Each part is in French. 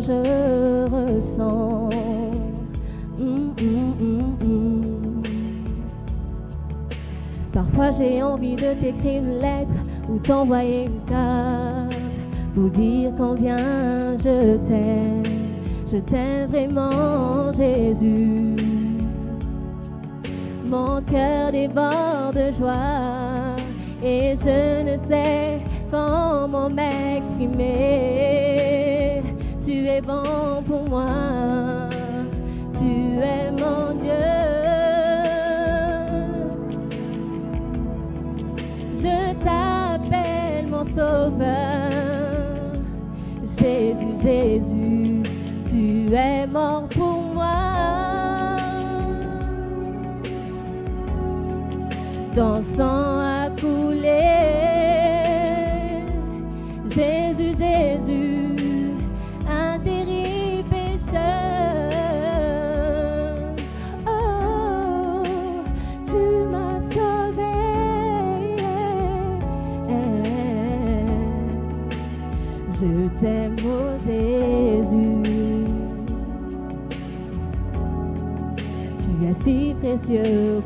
Je ressens. Hum, hum, hum. Parfois j'ai envie de t'écrire une lettre ou t'envoyer une carte pour dire combien je t'aime. Je t'aime vraiment, Jésus. Mon cœur déborde de joie et je ne sais comment m'exprimer. Tu es bon pour moi, tu es mon Dieu. Je t'appelle mon sauveur, Jésus, Jésus, tu es mort pour moi. ton sang a coulé.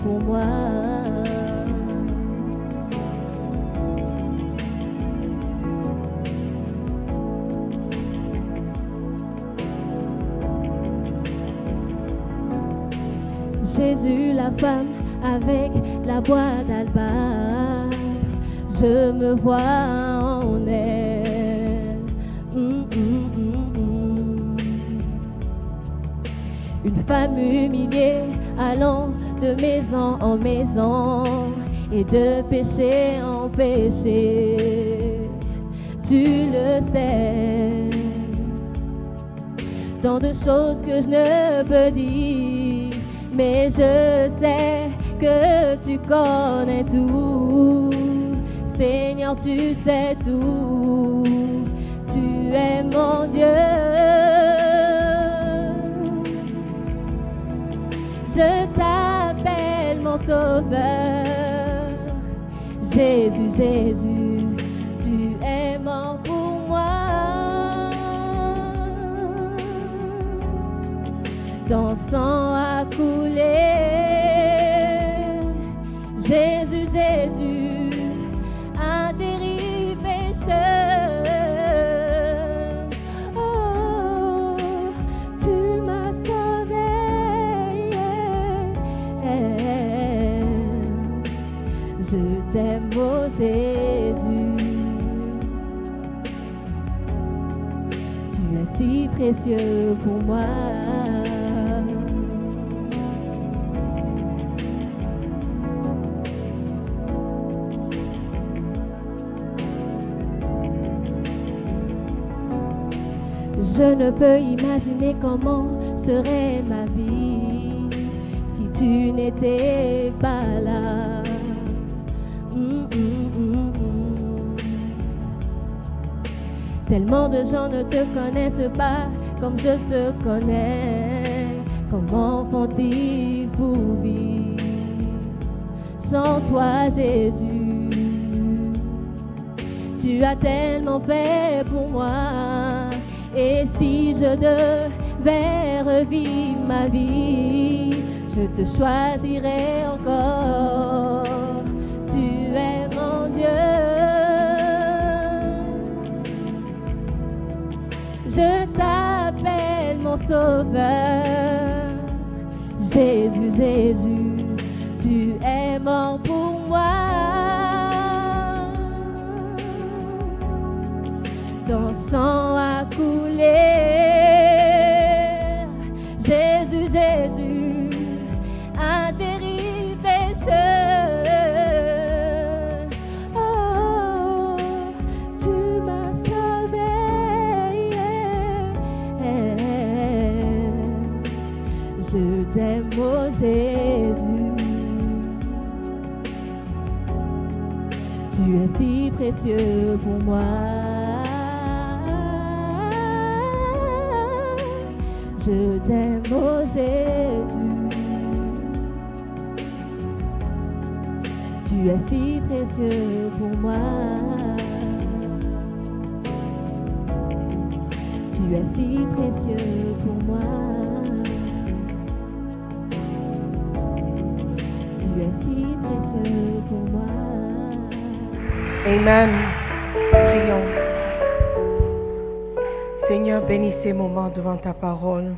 Pour moi. Jésus, la femme avec la boîte d'albâtre, je me vois en elle. Hum, hum, hum. Une femme humiliée allant de maison en maison et de péché en péché. Tu le sais, tant de choses que je ne peux dire, mais je sais que tu connais tout. Seigneur, tu sais tout. Tu es mon Dieu. Sauveur. Jésus, Jésus, Je ne peux imaginer comment serait ma vie si tu n'étais pas là. Hum, hum, hum. Tellement de gens ne te connaissent pas comme je te connais. Comment font-ils pour vivre sans toi, Jésus? Tu as tellement fait pour moi. Et si je devais revivre ma vie, je te choisirais encore. Jésus, Jésus, tu es mort précieux pour moi. Je t'aime, oh Jésus. Tu es si précieux pour moi. Tu es si précieux pour moi. Tu es si précieux pour moi. Amen. Prions. Seigneur, bénis ces moments devant ta parole.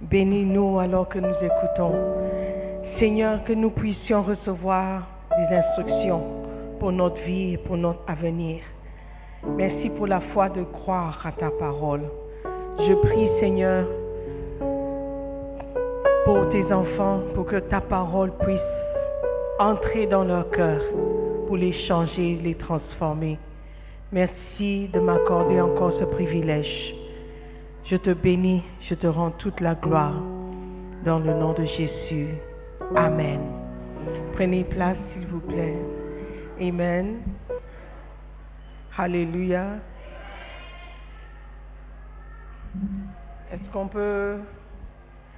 Bénis-nous alors que nous écoutons. Seigneur, que nous puissions recevoir des instructions pour notre vie et pour notre avenir. Merci pour la foi de croire à ta parole. Je prie, Seigneur, pour tes enfants, pour que ta parole puisse entrer dans leur cœur, pour les changer, les transformer. Merci de m'accorder encore ce privilège. Je te bénis, je te rends toute la gloire dans le nom de Jésus. Amen. Prenez place, s'il vous plaît. Amen. Alléluia. Est-ce qu'on peut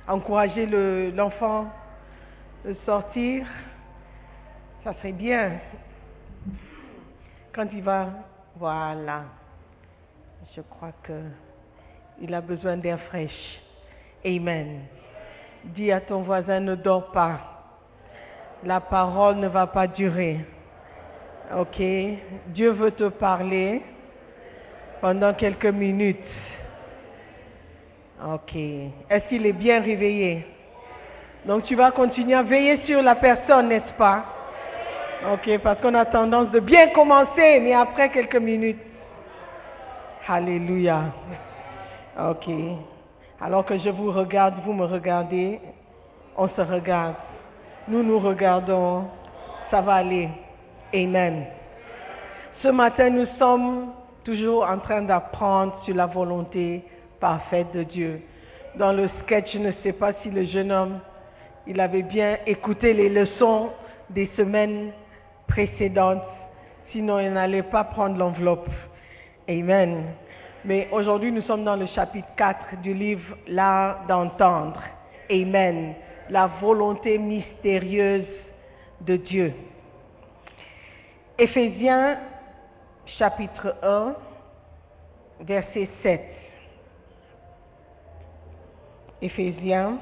encourager le- l'enfant de sortir? Ça serait bien. Quand il va, voilà. Je crois que il a besoin d'air fraîche. Amen. Dis à ton voisin, ne dors pas. La parole ne va pas durer. Ok? Dieu veut te parler pendant quelques minutes. Ok. Est-ce qu'il est bien réveillé? Donc tu vas continuer à veiller sur la personne, n'est-ce pas? Ok, parce qu'on a tendance de bien commencer, mais après quelques minutes. Alléluia. Ok. Alors que je vous regarde, vous me regardez, on se regarde. Nous nous regardons, ça va aller. Amen. Ce matin, nous sommes toujours en train d'apprendre sur la volonté parfaite de Dieu. Dans le sketch, je ne sais pas si le jeune homme, il avait bien écouté les leçons des semaines précédentes, sinon il n'allait pas prendre l'enveloppe. Amen. Mais aujourd'hui, nous sommes dans le chapitre 4 du livre L'art d'entendre. Amen. La volonté mystérieuse de Dieu. Éphésiens chapitre 1, verset 7. Éphésiens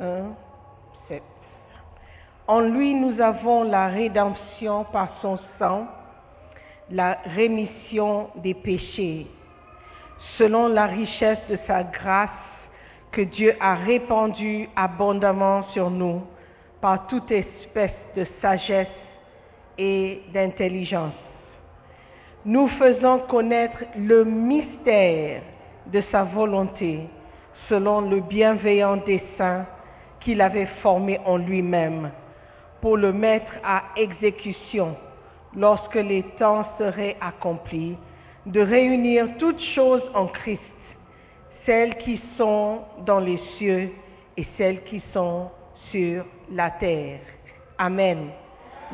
1, 7. En lui, nous avons la rédemption par son sang, la rémission des péchés, selon la richesse de sa grâce que Dieu a répandue abondamment sur nous par toute espèce de sagesse et d'intelligence. Nous faisons connaître le mystère de sa volonté selon le bienveillant dessein qu'il avait formé en lui-même pour le mettre à exécution lorsque les temps seraient accomplis, de réunir toutes choses en Christ, celles qui sont dans les cieux et celles qui sont sur la terre. Amen.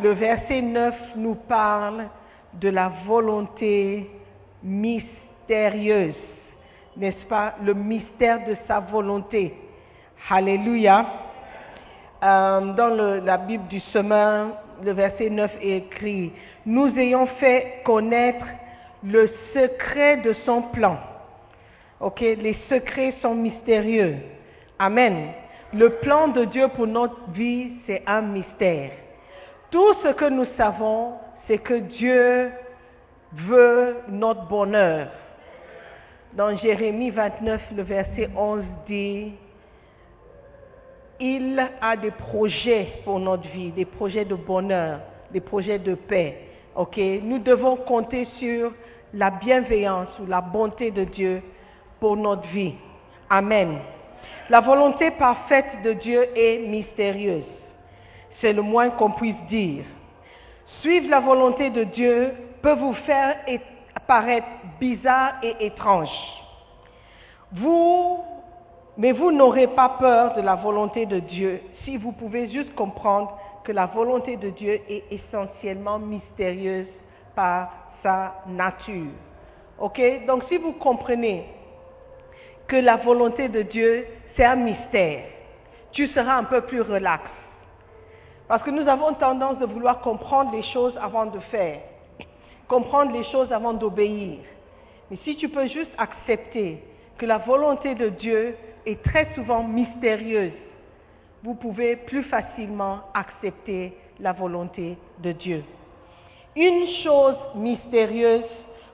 Le verset 9 nous parle de la volonté mystérieuse, n'est-ce pas? Le mystère de sa volonté. Alléluia. Euh, dans le- la Bible du semeur, le verset 9 est écrit, nous ayons fait connaître le secret de son plan. Ok, les secrets sont mystérieux. Amen. Le plan de Dieu pour notre vie, c'est un mystère. Tout ce que nous savons, c'est que Dieu veut notre bonheur. Dans Jérémie 29, le verset 11 dit, il a des projets pour notre vie, des projets de bonheur, des projets de paix. Ok, nous devons compter sur la bienveillance ou la bonté de Dieu pour notre vie. Amen. La volonté parfaite de Dieu est mystérieuse. C'est le moins qu'on puisse dire. Suivre la volonté de Dieu peut vous faire paraître bizarre et étrange. Vous, mais vous n'aurez pas peur de la volonté de Dieu si vous pouvez juste comprendre que la volonté de Dieu est essentiellement mystérieuse par sa nature. Ok? Donc si vous comprenez que la volonté de Dieu, c'est un mystère, tu seras un peu plus relax. Parce que nous avons tendance de vouloir comprendre les choses avant de faire, comprendre les choses avant d'obéir. Mais si tu peux juste accepter que la volonté de Dieu est très souvent mystérieuse, vous pouvez plus facilement accepter la volonté de Dieu. Une chose mystérieuse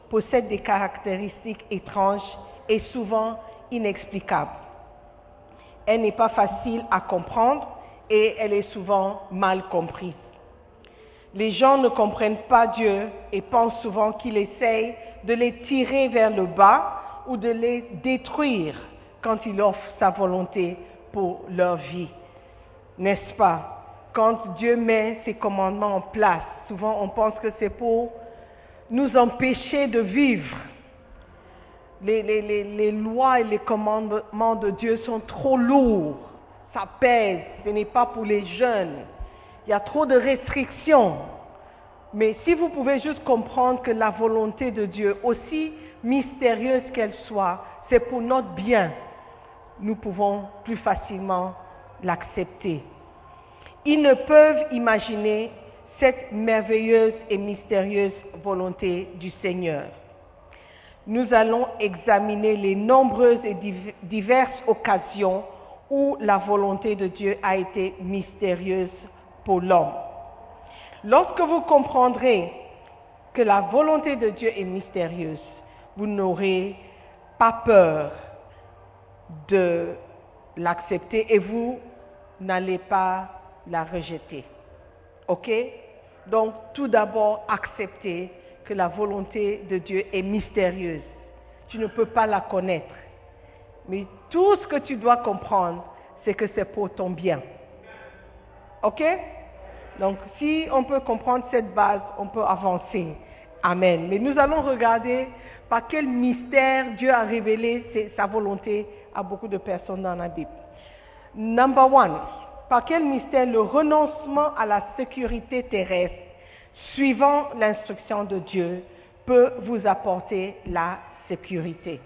possède des caractéristiques étranges et souvent inexplicables. Elle n'est pas facile à comprendre et elle est souvent mal comprise. Les gens ne comprennent pas Dieu et pensent souvent qu'il essaye de les tirer vers le bas ou de les détruire quand il offre sa volonté pour leur vie. N'est-ce pas? Quand Dieu met ses commandements en place, souvent on pense que c'est pour nous empêcher de vivre. Les, lois et les commandements de Dieu sont trop lourds, ça pèse, ce n'est pas pour les jeunes. Il y a trop de restrictions. Mais si vous pouvez juste comprendre que la volonté de Dieu, aussi mystérieuse qu'elle soit, c'est pour notre bien, nous pouvons plus facilement l'accepter. Ils ne peuvent imaginer cette merveilleuse et mystérieuse volonté du Seigneur. Nous allons examiner les nombreuses et diverses occasions où la volonté de Dieu a été mystérieuse pour l'homme. Lorsque vous comprendrez que la volonté de Dieu est mystérieuse, vous n'aurez pas peur de l'accepter et vous n'allez pas la rejeter. OK? Donc, tout d'abord, accepter que la volonté de Dieu est mystérieuse. Tu ne peux pas la connaître. Mais tout ce que tu dois comprendre, c'est que c'est pour ton bien. OK? Donc, si on peut comprendre cette base, on peut avancer. Amen. Mais nous allons regarder par quel mystère Dieu a révélé sa volonté à beaucoup de personnes dans la Bible. Number one, par quel mystère le renoncement à la sécurité terrestre, suivant l'instruction de Dieu, peut vous apporter la sécurité?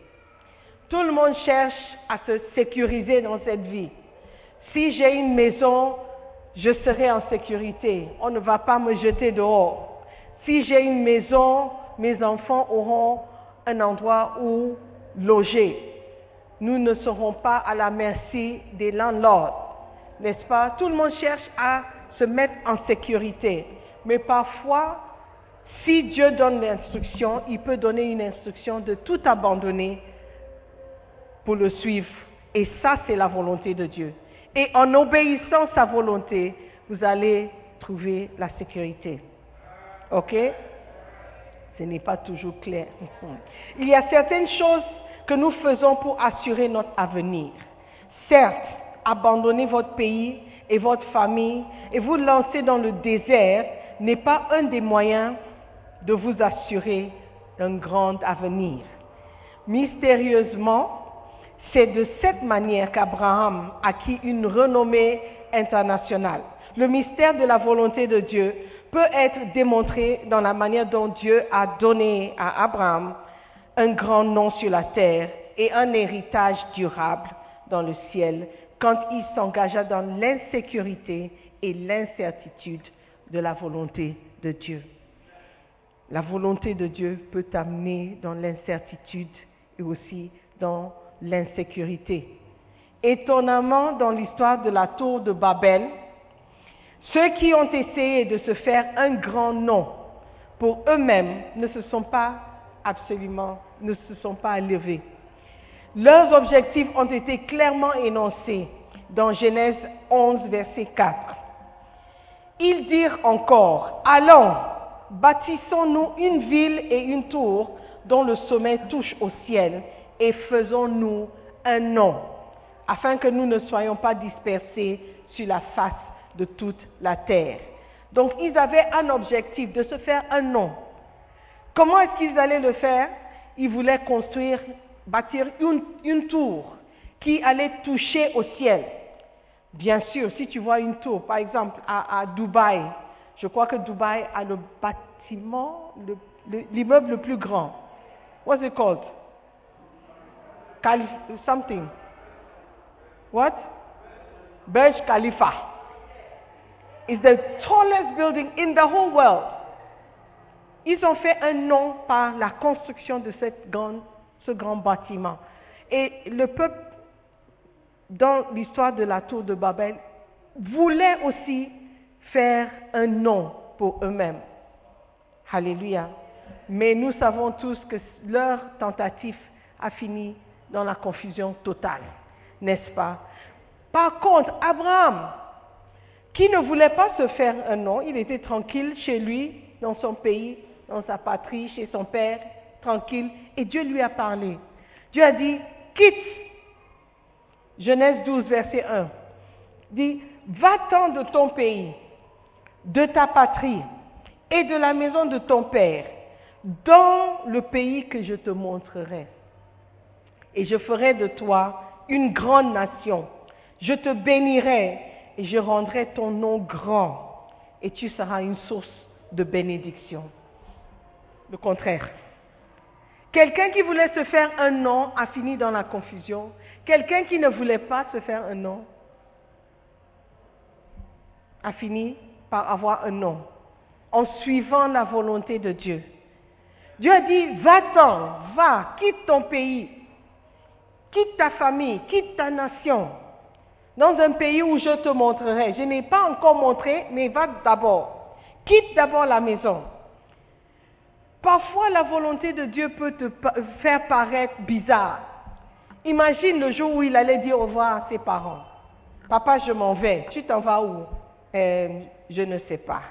Tout le monde cherche à se sécuriser dans cette vie. Si j'ai une maison, je serai en sécurité. On ne va pas me jeter dehors. Si j'ai une maison, mes enfants auront un endroit où loger. Nous ne serons pas à la merci des landlords n'est-ce pas? Tout le monde cherche à se mettre en sécurité. Mais parfois, si Dieu donne l'instruction, il peut donner une instruction de tout abandonner pour le suivre. Et ça, c'est la volonté de Dieu. Et en obéissant sa volonté, vous allez trouver la sécurité. OK? Ce n'est pas toujours clair. Il y a certaines choses que nous faisons pour assurer notre avenir. Certes, abandonner votre pays et votre famille et vous lancer dans le désert n'est pas un des moyens de vous assurer un grand avenir. Mystérieusement, c'est de cette manière qu'Abraham acquit une renommée internationale. Le mystère de la volonté de Dieu peut être démontré dans la manière dont Dieu a donné à Abraham un grand nom sur la terre et un héritage durable dans le ciel quand il s'engagea dans l'insécurité et l'incertitude de la volonté de Dieu. La volonté de Dieu peut t'amener dans l'incertitude et aussi dans l'insécurité. Étonnamment, dans l'histoire de la tour de Babel, ceux qui ont essayé de se faire un grand nom pour eux-mêmes ne se sont pas absolument, ne se sont pas élevés. Leurs objectifs ont été clairement énoncés dans Genèse 11, verset 4. Ils dirent encore, allons, bâtissons-nous une ville et une tour dont le sommet touche au ciel et faisons-nous un nom, afin que nous ne soyons pas dispersés sur la face de toute la terre. Donc ils avaient un objectif de se faire un nom. Comment est-ce qu'ils allaient le faire? Ils voulaient construire, bâtir une, tour qui allait toucher au ciel. Bien sûr, si tu vois une tour, par exemple à, Dubaï, je crois que Dubaï a le bâtiment, le- le- l'immeuble le, plus grand. What's it called? Calif- something. What? Burj Khalifa. It's the tallest building in the whole world. Ils ont fait un nom par la construction de cette grande- ce grand bâtiment. Et le peuple, dans l'histoire de la tour de Babel, voulait aussi faire un nom pour eux-mêmes. Alléluia. Mais nous savons tous que leur tentative a fini dans la confusion totale, n'est-ce pas? Par contre, Abraham, qui ne voulait pas se faire un nom, il était tranquille chez lui, dans son pays, dans sa patrie, chez son père, tranquille, et Dieu lui a parlé. Dieu a dit, quitte. Genèse 12, verset 1. Dit, va-t'en de ton pays, de ta patrie et de la maison de ton père, dans le pays que je te montrerai. Et je ferai de toi une grande nation. Je te bénirai et je rendrai ton nom grand. Et tu seras une source de bénédiction. Le contraire. Quelqu'un qui voulait se faire un nom a fini dans la confusion. Quelqu'un qui ne voulait pas se faire un nom a fini par avoir un nom en suivant la volonté de Dieu. Dieu a dit, va-t'en, va, quitte ton pays, quitte ta famille, quitte ta nation, dans un pays où je te montrerai. Je n'ai pas encore montré, mais va d'abord. Quitte d'abord la maison. Parfois, la volonté de Dieu peut te faire paraître bizarre. Imagine le jour où il allait dire au revoir à ses parents. Papa, je m'en vais. Tu t'en vas où? Euh, Je ne sais pas.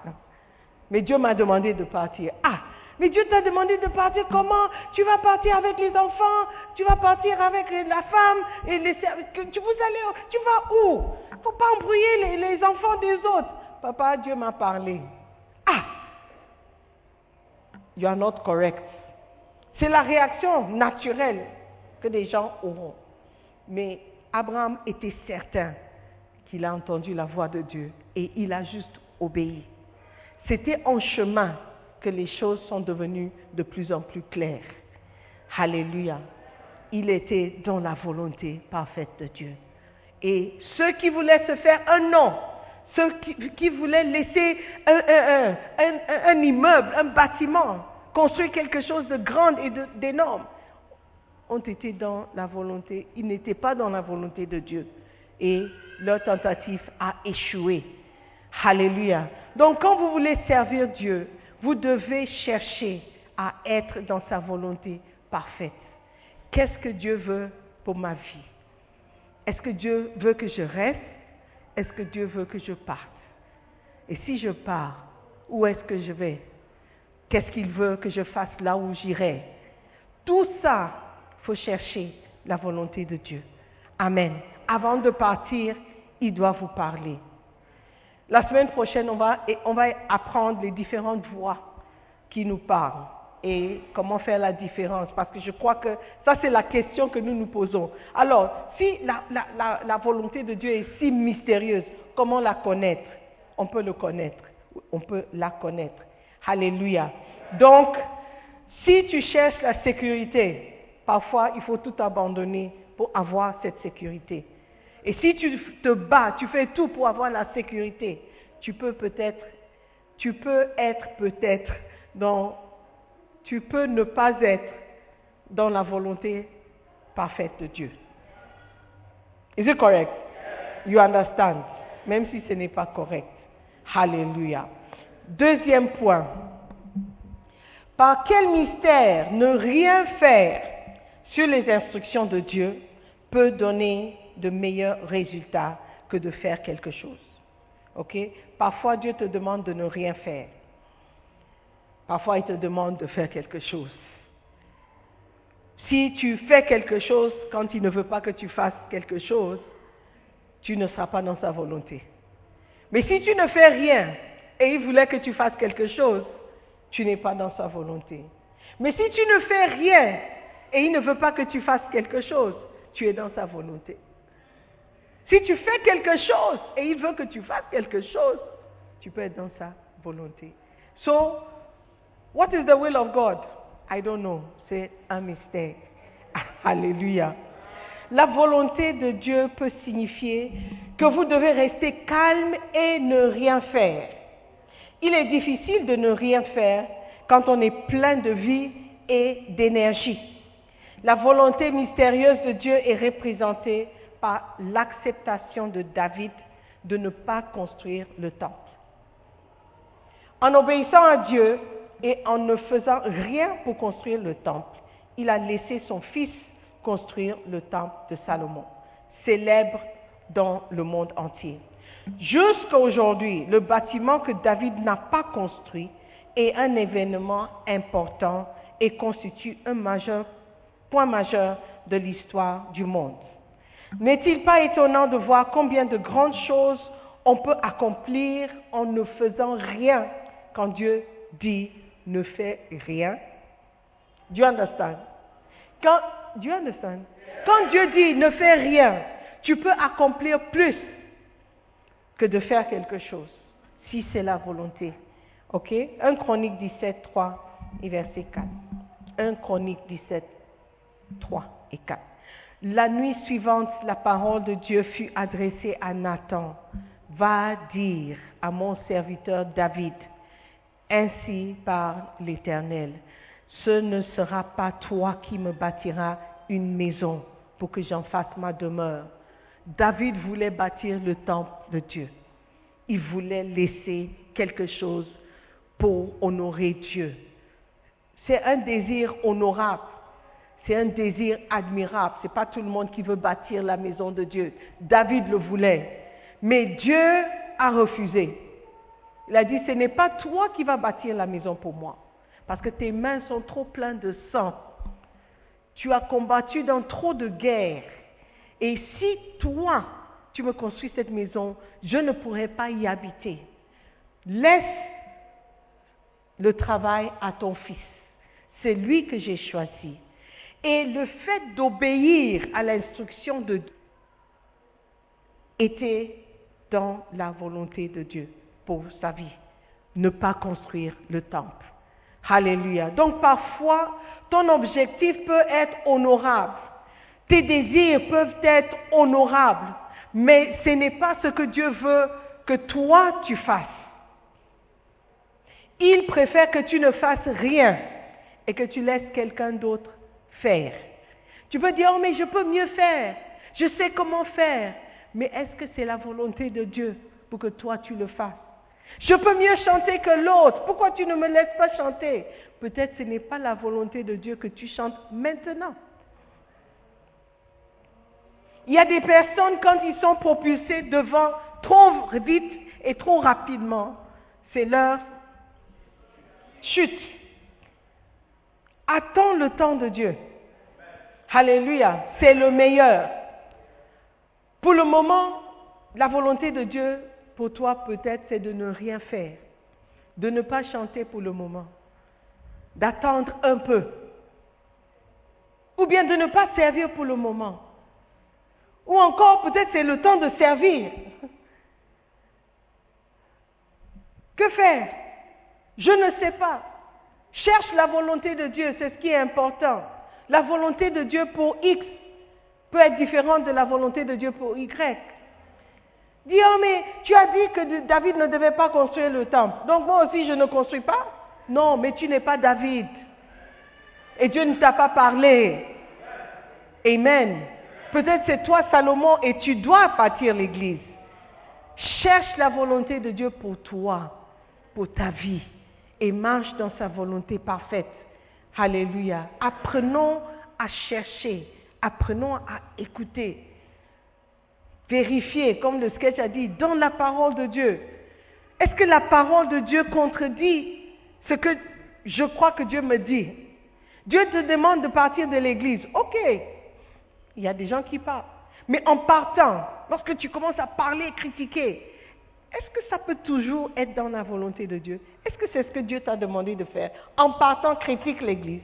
Mais Dieu m'a demandé de partir. Ah, mais Dieu t'a demandé de partir comment? Tu vas partir avec les enfants? Tu vas partir avec la femme et les tu, vous allez, tu vas où? Faut pas embrouiller les enfants des autres. Papa, Dieu m'a parlé. You are not correct. C'est la réaction naturelle que des gens auront. Mais Abraham était certain qu'il a entendu la voix de Dieu et il a juste obéi. C'était en chemin que les choses sont devenues de plus en plus claires. Alléluia. Il était dans la volonté parfaite de Dieu. Et ceux qui voulaient se faire un nom, ceux qui, voulaient laisser un, un- immeuble, un bâtiment, construire quelque chose de grand et d'énorme, ont été dans la volonté, ils n'étaient pas dans la volonté de Dieu. Et leur tentative a échoué. Alléluia. Donc quand vous voulez servir Dieu, vous devez chercher à être dans sa volonté parfaite. Qu'est-ce que Dieu veut pour ma vie? Est-ce que Dieu veut que je reste? Est-ce que Dieu veut que je parte? Et si je pars, où est-ce que je vais? Qu'est-ce qu'il veut que je fasse là où j'irai? Tout ça, il faut chercher la volonté de Dieu. Amen. Avant de partir, il doit vous parler. La semaine prochaine, on va, on va apprendre les différentes voix qui nous parlent et comment faire la différence. Parce que je crois que ça, c'est la question que nous nous posons. Alors, si la, volonté de Dieu est si mystérieuse, comment la connaître? On peut le connaître. On peut la connaître. Alléluia. Donc, si tu cherches la sécurité, parfois il faut tout abandonner pour avoir cette sécurité. Et si tu te bats, tu fais tout pour avoir la sécurité, tu peux peut-être, tu peux être peut-être dans, tu peux ne pas être dans la volonté parfaite de Dieu. Is it correct? You understand? Même si ce n'est pas correct. Hallelujah. Deuxième point. Par quel mystère ne rien faire sur les instructions de Dieu peut donner de meilleurs résultats que de faire quelque chose? Ok? Parfois Dieu te demande de ne rien faire. Parfois il te demande de faire quelque chose. Si tu fais quelque chose quand il ne veut pas que tu fasses quelque chose, tu ne seras pas dans sa volonté. Mais si tu ne fais rien et il voulait que tu fasses quelque chose, tu n'es pas dans sa volonté. Mais si tu ne fais rien et il ne veut pas que tu fasses quelque chose, tu es dans sa volonté. Si tu fais quelque chose et il veut que tu fasses quelque chose, tu peux être dans sa volonté. So, what is the will of God? I don't know. C'est un mystère. Alléluia. La volonté de Dieu peut signifier que vous devez rester calme et ne rien faire. Il est difficile de ne rien faire quand on est plein de vie et d'énergie. La volonté mystérieuse de Dieu est représentée par l'acceptation de David de ne pas construire le temple. En obéissant à Dieu et en ne faisant rien pour construire le temple, il a laissé son fils construire le temple de Salomon, célèbre dans le monde entier. Jusqu'à aujourd'hui, le bâtiment que David n'a pas construit est un événement important et constitue un majeur, point majeur de l'histoire du monde. N'est-il pas étonnant de voir combien de grandes choses on peut accomplir en ne faisant rien quand Dieu dit ne fais rien? Do you understand? Quand, do you understand? Quand Dieu dit ne fais rien, tu peux accomplir plus que de faire quelque chose, si c'est la volonté. Ok? 1 Chronique 17, 3 et verset 4. 1 Chronique 17, 3 et 4. La nuit suivante, la parole de Dieu fut adressée à Nathan. Va dire à mon serviteur David, ainsi par l'Éternel, ce ne sera pas toi qui me bâtiras une maison pour que j'en fasse ma demeure. David voulait bâtir le temple de Dieu. Il voulait laisser quelque chose pour honorer Dieu. C'est un désir honorable. C'est un désir admirable. Ce n'est pas tout le monde qui veut bâtir la maison de Dieu. David le voulait. Mais Dieu a refusé. Il a dit, ce n'est pas toi qui vas bâtir la maison pour moi. Parce que tes mains sont trop pleines de sang. Tu as combattu dans trop de guerres. Et si toi, tu me construis cette maison, je ne pourrai pas y habiter. Laisse le travail à ton fils. C'est lui que j'ai choisi. Et le fait d'obéir à l'instruction de Dieu était dans la volonté de Dieu pour sa vie. Ne pas construire le temple. Alléluia. Donc parfois, ton objectif peut être honorable. Tes désirs peuvent être honorables. Mais ce n'est pas ce que Dieu veut que toi tu fasses. Il préfère que tu ne fasses rien et que tu laisses quelqu'un d'autre faire. Tu peux dire, oh mais je peux mieux faire, je sais comment faire, mais est-ce que c'est la volonté de Dieu pour que toi tu le fasses? Je peux mieux chanter que l'autre, pourquoi tu ne me laisses pas chanter? Peut-être ce n'est pas la volonté de Dieu que tu chantes maintenant. Il y a des personnes, quand ils sont propulsés devant trop vite et trop rapidement, c'est leur chute. Attends le temps de Dieu. Alléluia, c'est le meilleur. Pour le moment, la volonté de Dieu pour toi peut-être c'est de ne rien faire, de ne pas chanter pour le moment, d'attendre un peu, ou bien de ne pas servir pour le moment, ou encore peut-être c'est le temps de servir. Que faire? Je ne sais pas. Cherche la volonté de Dieu, c'est ce qui est important. La volonté de Dieu pour X peut être différente de la volonté de Dieu pour Y. Dis, oh mais tu as dit que David ne devait pas construire le temple. Donc moi aussi je ne construis pas. Non, mais tu n'es pas David. Et Dieu ne t'a pas parlé. Amen. Peut-être c'est toi Salomon et tu dois bâtir l'église. Cherche la volonté de Dieu pour toi, pour ta vie, et marche dans sa volonté parfaite. Alléluia. Apprenons à chercher, apprenons à écouter, vérifier, comme le sketch a dit, dans la parole de Dieu. Est-ce que la parole de Dieu contredit ce que je crois que Dieu me dit? Dieu te demande de partir de l'église. Ok, il y a des gens qui partent. Mais en partant, lorsque tu commences à parler et critiquer, est-ce que ça peut toujours être dans la volonté de Dieu? Est-ce que c'est ce que Dieu t'a demandé de faire? En partant, critique l'Église,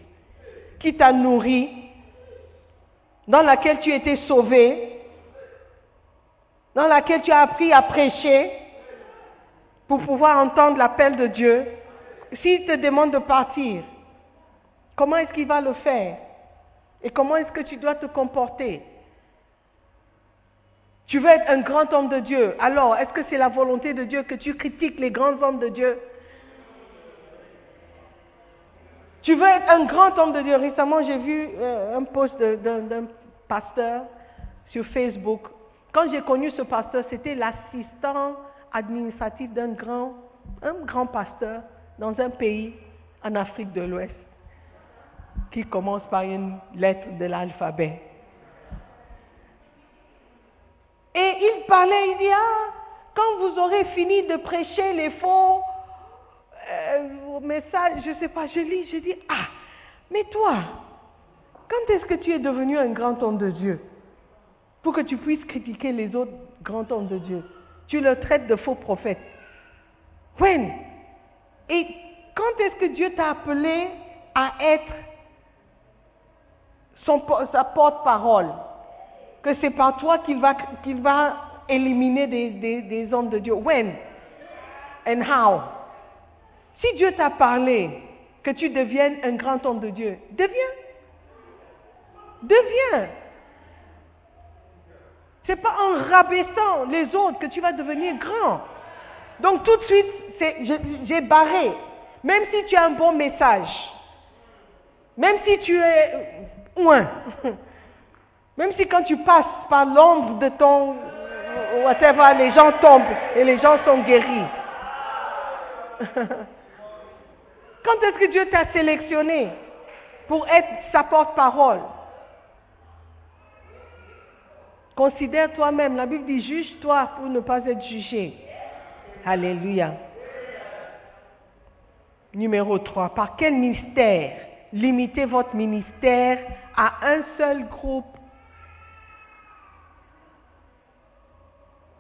qui t'a nourri, dans laquelle tu étais sauvé, dans laquelle tu as appris à prêcher pour pouvoir entendre l'appel de Dieu. S'il te demande de partir, comment est-ce qu'il va le faire? Et comment est-ce que tu dois te comporter? Tu veux être un grand homme de Dieu. Alors, est-ce que c'est la volonté de Dieu que tu critiques les grands hommes de Dieu? Tu veux être un grand homme de Dieu. Récemment, j'ai vu euh, un post d'un pasteur sur Facebook. Quand j'ai connu ce pasteur, c'était l'assistant administratif d'un grand, un grand pasteur dans un pays en Afrique de l'Ouest qui commence par une lettre de l'alphabet. Et il parlait, il dit, ah, quand vous aurez fini de prêcher les faux euh, messages, je ne sais pas, je lis, je dis, ah, mais toi, quand est-ce que tu es devenu un grand homme de Dieu? Pour que tu puisses critiquer les autres grands hommes de Dieu. Tu le traites de faux prophètes. When? Et quand est-ce que Dieu t'a appelé à être son, sa porte-parole? Que c'est par toi qu'il va, qu'il va éliminer des, des, des, hommes de Dieu. When? And how? Si Dieu t'a parlé que tu deviennes un grand homme de Dieu, deviens. Deviens. C'est pas en rabaissant les autres que tu vas devenir grand. Donc tout de suite, j'ai barré. Même si tu as un bon message, même si tu es un, Même si quand tu passes par l'ombre de ton whatever, les gens tombent et les gens sont guéris. quand est-ce que Dieu t'a sélectionné pour être sa porte-parole? Considère toi-même. La Bible dit juge-toi pour ne pas être jugé. Alléluia. Numéro 3. Par quel mystère limitez votre ministère à un seul groupe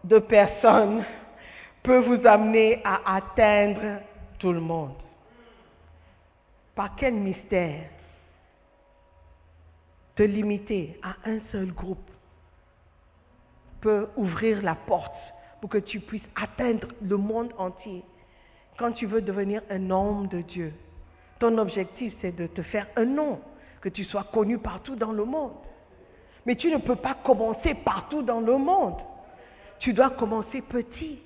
de personnes peut vous amener à atteindre tout le monde. Par quel mystère te limiter à un seul groupe peut ouvrir la porte pour que tu puisses atteindre le monde entier quand tu veux devenir un homme de Dieu. Ton objectif, c'est de te faire un nom, que tu sois connu partout dans le monde. Mais tu ne peux pas commencer partout dans le monde. Tu dois commencer petit.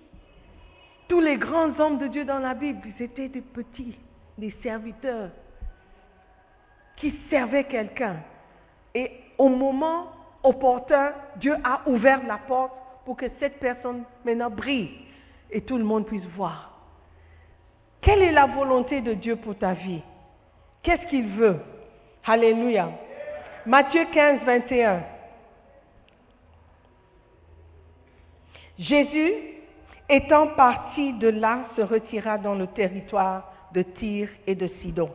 Tous les grands hommes de Dieu dans la Bible, ils étaient des petits, des serviteurs qui servaient quelqu'un. Et au moment opportun, Dieu a ouvert la porte pour que cette personne maintenant brille et tout le monde puisse voir. Quelle est la volonté de Dieu pour ta vie? Qu'est-ce qu'il veut? Alléluia. Matthieu 15, 21. Jésus, étant parti de là, se retira dans le territoire de Tyr et de Sidon.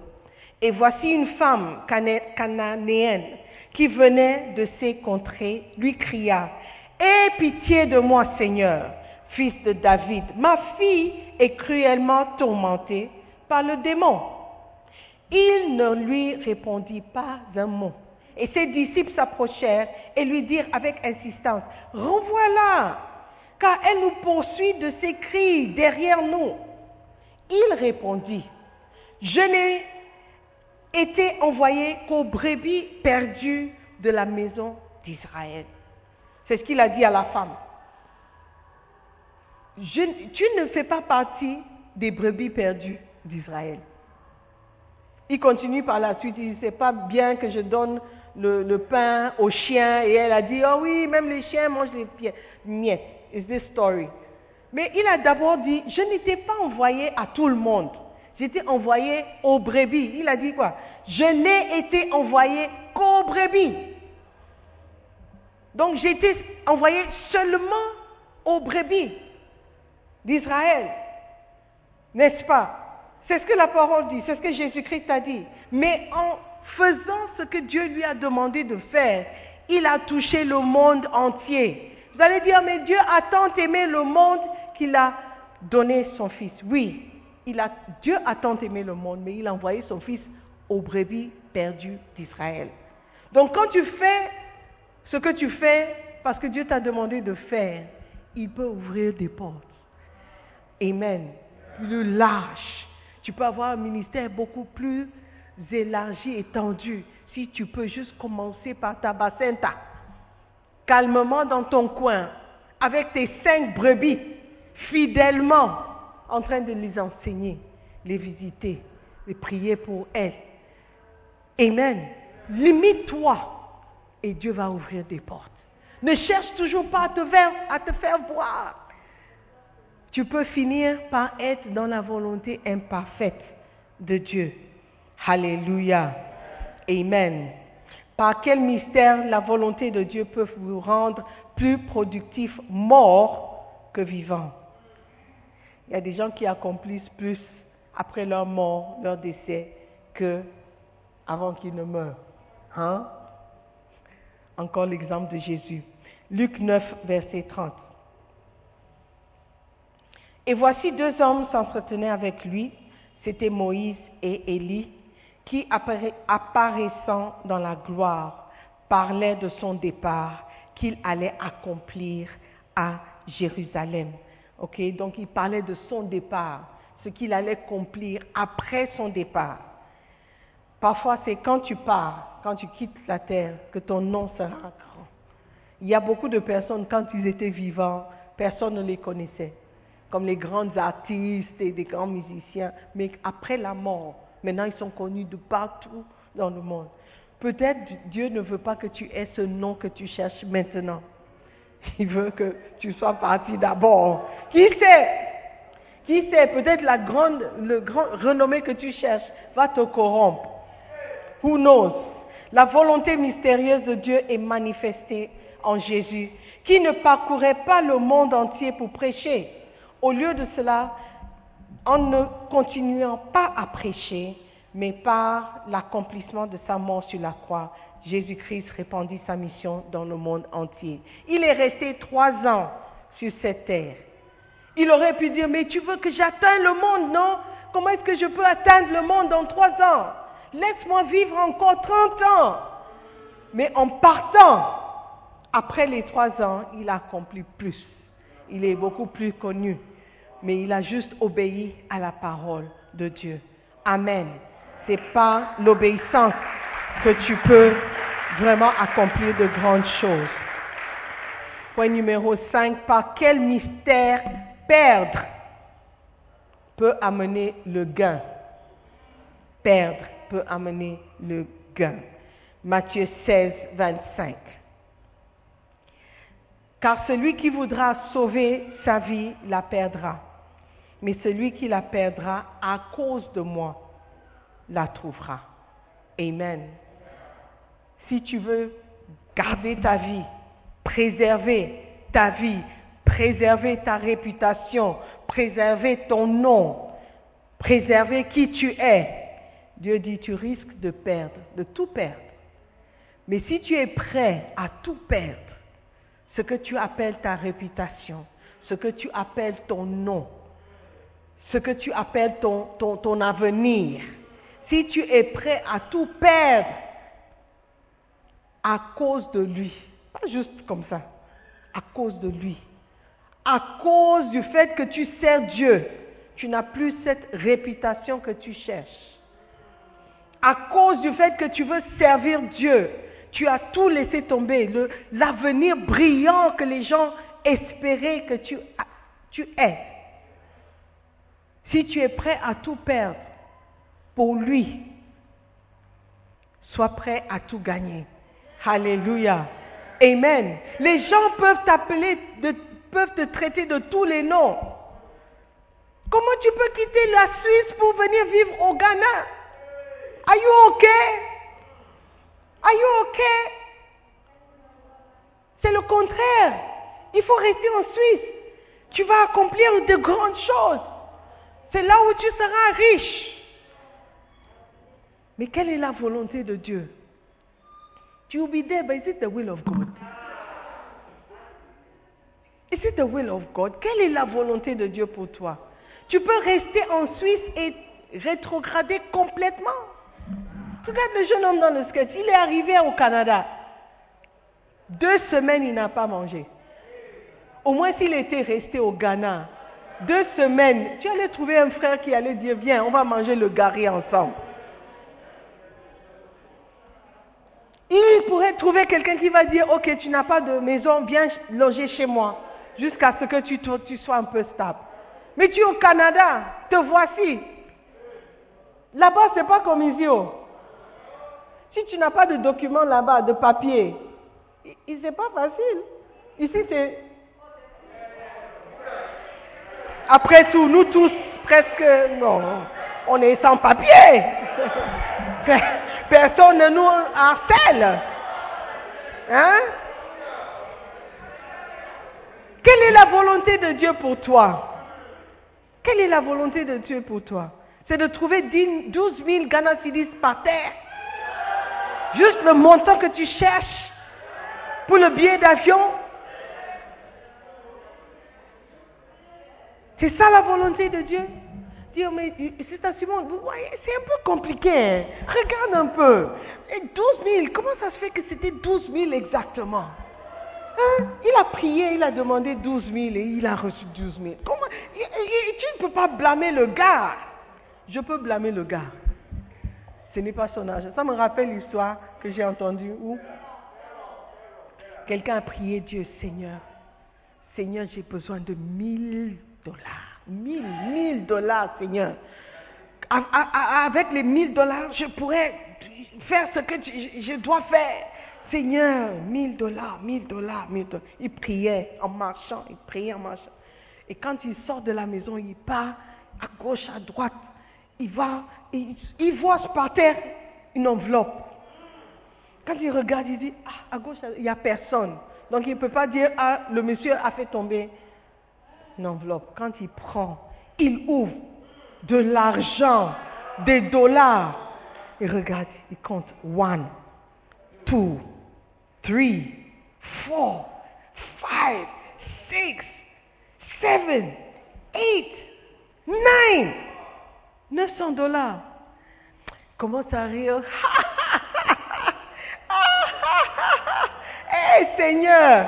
Et voici une femme cananéenne qui venait de ces contrées, lui cria, Aie pitié de moi, Seigneur, fils de David, ma fille est cruellement tourmentée par le démon. Il ne lui répondit pas un mot. Et ses disciples s'approchèrent et lui dirent avec insistance, Renvoie-la, car elle nous poursuit de ses cris derrière nous. Il répondit, je n'ai été envoyé qu'aux brebis perdues de la maison d'Israël. C'est ce qu'il a dit à la femme. tu ne fais pas partie des brebis perdues d'Israël. Il continue par la suite, il dit, c'est pas bien que je donne le, pain aux chiens. Et elle a dit, oh oui, même les chiens mangent les miettes. Is this story? Mais il a d'abord dit, je n'étais pas envoyé à tout le monde. J'étais envoyé aux brebis. Il a dit quoi? Je n'ai été envoyé qu'aux brebis. Donc été envoyé seulement aux brebis d'Israël. N'est-ce pas? C'est ce que la parole dit, c'est ce que Jésus-Christ a dit. Mais en faisant ce que Dieu lui a demandé de faire, il a touché le monde entier. Vous allez dire, mais Dieu a tant aimé le monde qu'il a donné son Fils. Oui, il a, Dieu a tant aimé le monde, mais il a envoyé son Fils aux brebis perdues d'Israël. Donc quand tu fais ce que tu fais parce que Dieu t'a demandé de faire, il peut ouvrir des portes. Amen. Plus large. Tu peux avoir un ministère beaucoup plus élargi, étendu, si tu peux juste commencer par ta basenta, calmement dans ton coin, avec tes cinq brebis, fidèlement, en train de les enseigner, les visiter, les prier pour elles. Amen. Limite-toi et Dieu va ouvrir des portes. Ne cherche toujours pas à te faire, à te faire voir. Tu peux finir par être dans la volonté imparfaite de Dieu. Alléluia. Amen. Par quel mystère la volonté de Dieu peut vous rendre plus productif mort que vivant? Il y a des gens qui accomplissent plus après leur mort, leur décès, que avant qu'ils ne meurent. Hein? Encore l'exemple de Jésus. Luc 9, verset 30. Et voici deux hommes s'entretenaient avec lui, c'était Moïse et Élie, qui appara- apparaissant dans la gloire, parlaient de son départ qu'il allait accomplir à Jérusalem. Ok, donc il parlait de son départ, ce qu'il allait accomplir après son départ. Parfois, c'est quand tu pars, quand tu quittes la terre, que ton nom sera grand. Il y a beaucoup de personnes, quand ils étaient vivants, personne ne les connaissait, comme les grands artistes et des grands musiciens. Mais après la mort, maintenant ils sont connus de partout dans le monde. Peut-être Dieu ne veut pas que tu aies ce nom que tu cherches maintenant. Il veut que tu sois parti d'abord. Qui sait Qui sait Peut-être la grande, le grand renommée que tu cherches va te corrompre. Who knows? La volonté mystérieuse de Dieu est manifestée en Jésus, qui ne parcourait pas le monde entier pour prêcher. Au lieu de cela, en ne continuant pas à prêcher, mais par l'accomplissement de sa mort sur la croix, Jésus-Christ répandit sa mission dans le monde entier. Il est resté trois ans sur cette terre. Il aurait pu dire, mais tu veux que j'atteigne le monde, non? Comment est-ce que je peux atteindre le monde dans trois ans? Laisse-moi vivre encore 30 ans. Mais en partant, après les trois ans, il a accompli plus. Il est beaucoup plus connu. Mais il a juste obéi à la parole de Dieu. Amen. C'est par l'obéissance que tu peux vraiment accomplir de grandes choses. Point numéro 5. Par quel mystère perdre peut amener le gain Perdre peut amener le gain. Matthieu 16, 25. Car celui qui voudra sauver sa vie la perdra, mais celui qui la perdra à cause de moi la trouvera. Amen. Si tu veux garder ta vie, préserver ta vie, préserver ta réputation, préserver ton nom, préserver qui tu es, Dieu dit tu risques de perdre, de tout perdre. Mais si tu es prêt à tout perdre, ce que tu appelles ta réputation, ce que tu appelles ton nom, ce que tu appelles ton, ton, ton avenir, si tu es prêt à tout perdre à cause de lui, pas juste comme ça, à cause de lui, à cause du fait que tu sers Dieu, tu n'as plus cette réputation que tu cherches. À cause du fait que tu veux servir Dieu, tu as tout laissé tomber, l'avenir brillant que les gens espéraient que tu tu es. Si tu es prêt à tout perdre pour lui, sois prêt à tout gagner. Alléluia. Amen. Les gens peuvent t'appeler, peuvent te traiter de tous les noms. Comment tu peux quitter la Suisse pour venir vivre au Ghana? Are you okay? Are you okay? C'est le contraire. Il faut rester en Suisse. Tu vas accomplir de grandes choses. C'est là où tu seras riche. Mais quelle est la volonté de Dieu? You'll be but is it the will of God? Is it will of God? Quelle est la volonté de Dieu pour toi? Tu peux rester en Suisse et rétrograder complètement. Regarde le jeune homme dans le sketch. Il est arrivé au Canada. Deux semaines, il n'a pas mangé. Au moins s'il était resté au Ghana, deux semaines, tu allais trouver un frère qui allait dire, viens, on va manger le gari ensemble. Il pourrait trouver quelqu'un qui va dire, ok, tu n'as pas de maison, viens loger chez moi, jusqu'à ce que tu, sois un peu stable. Mais tu es au Canada, te voici. Là-bas, c'est pas comme ici. Oh. Si tu n'as pas de document là-bas, de papier, c'est pas facile. Ici, c'est. Après tout, nous tous, presque, non, on est sans papier. Personne ne nous harcèle. Hein? Quelle est la volonté de Dieu pour toi? Quelle est la volonté de Dieu pour toi? C'est de trouver 12 000 Ghana par terre. Juste le montant que tu cherches pour le billet d'avion. C'est ça la volonté de Dieu? Dire, mais c'est Simon, vous voyez, c'est un peu compliqué. Hein. Regarde un peu. Et 12 000, comment ça se fait que c'était 12 000 exactement? Hein? Il a prié, il a demandé 12 000 et il a reçu 12 000. Comment? Tu ne peux pas blâmer le gars. Je peux blâmer le gars. Ce n'est pas son argent. Ça me rappelle l'histoire que j'ai entendue où quelqu'un a prié Dieu, Seigneur, Seigneur, j'ai besoin de 1000 dollars. 1000, 1000 dollars, Seigneur. Avec les 1000 dollars, je pourrais faire ce que je dois faire. Seigneur, 1000 dollars, 1000 dollars, 1000 dollars. Il priait en marchant, il priait en marchant. Et quand il sort de la maison, il part à gauche, à droite. Il va, il, voit par terre une enveloppe. Quand il regarde, il dit, ah, à gauche, il n'y a personne. Donc il ne peut pas dire, ah, le monsieur a fait tomber une enveloppe. Quand il prend, il ouvre de l'argent, des dollars. Il regarde, il compte, one, two, three, four, five, six, seven, eight, nine. 900 dollars. Commence à rire? Hé Seigneur,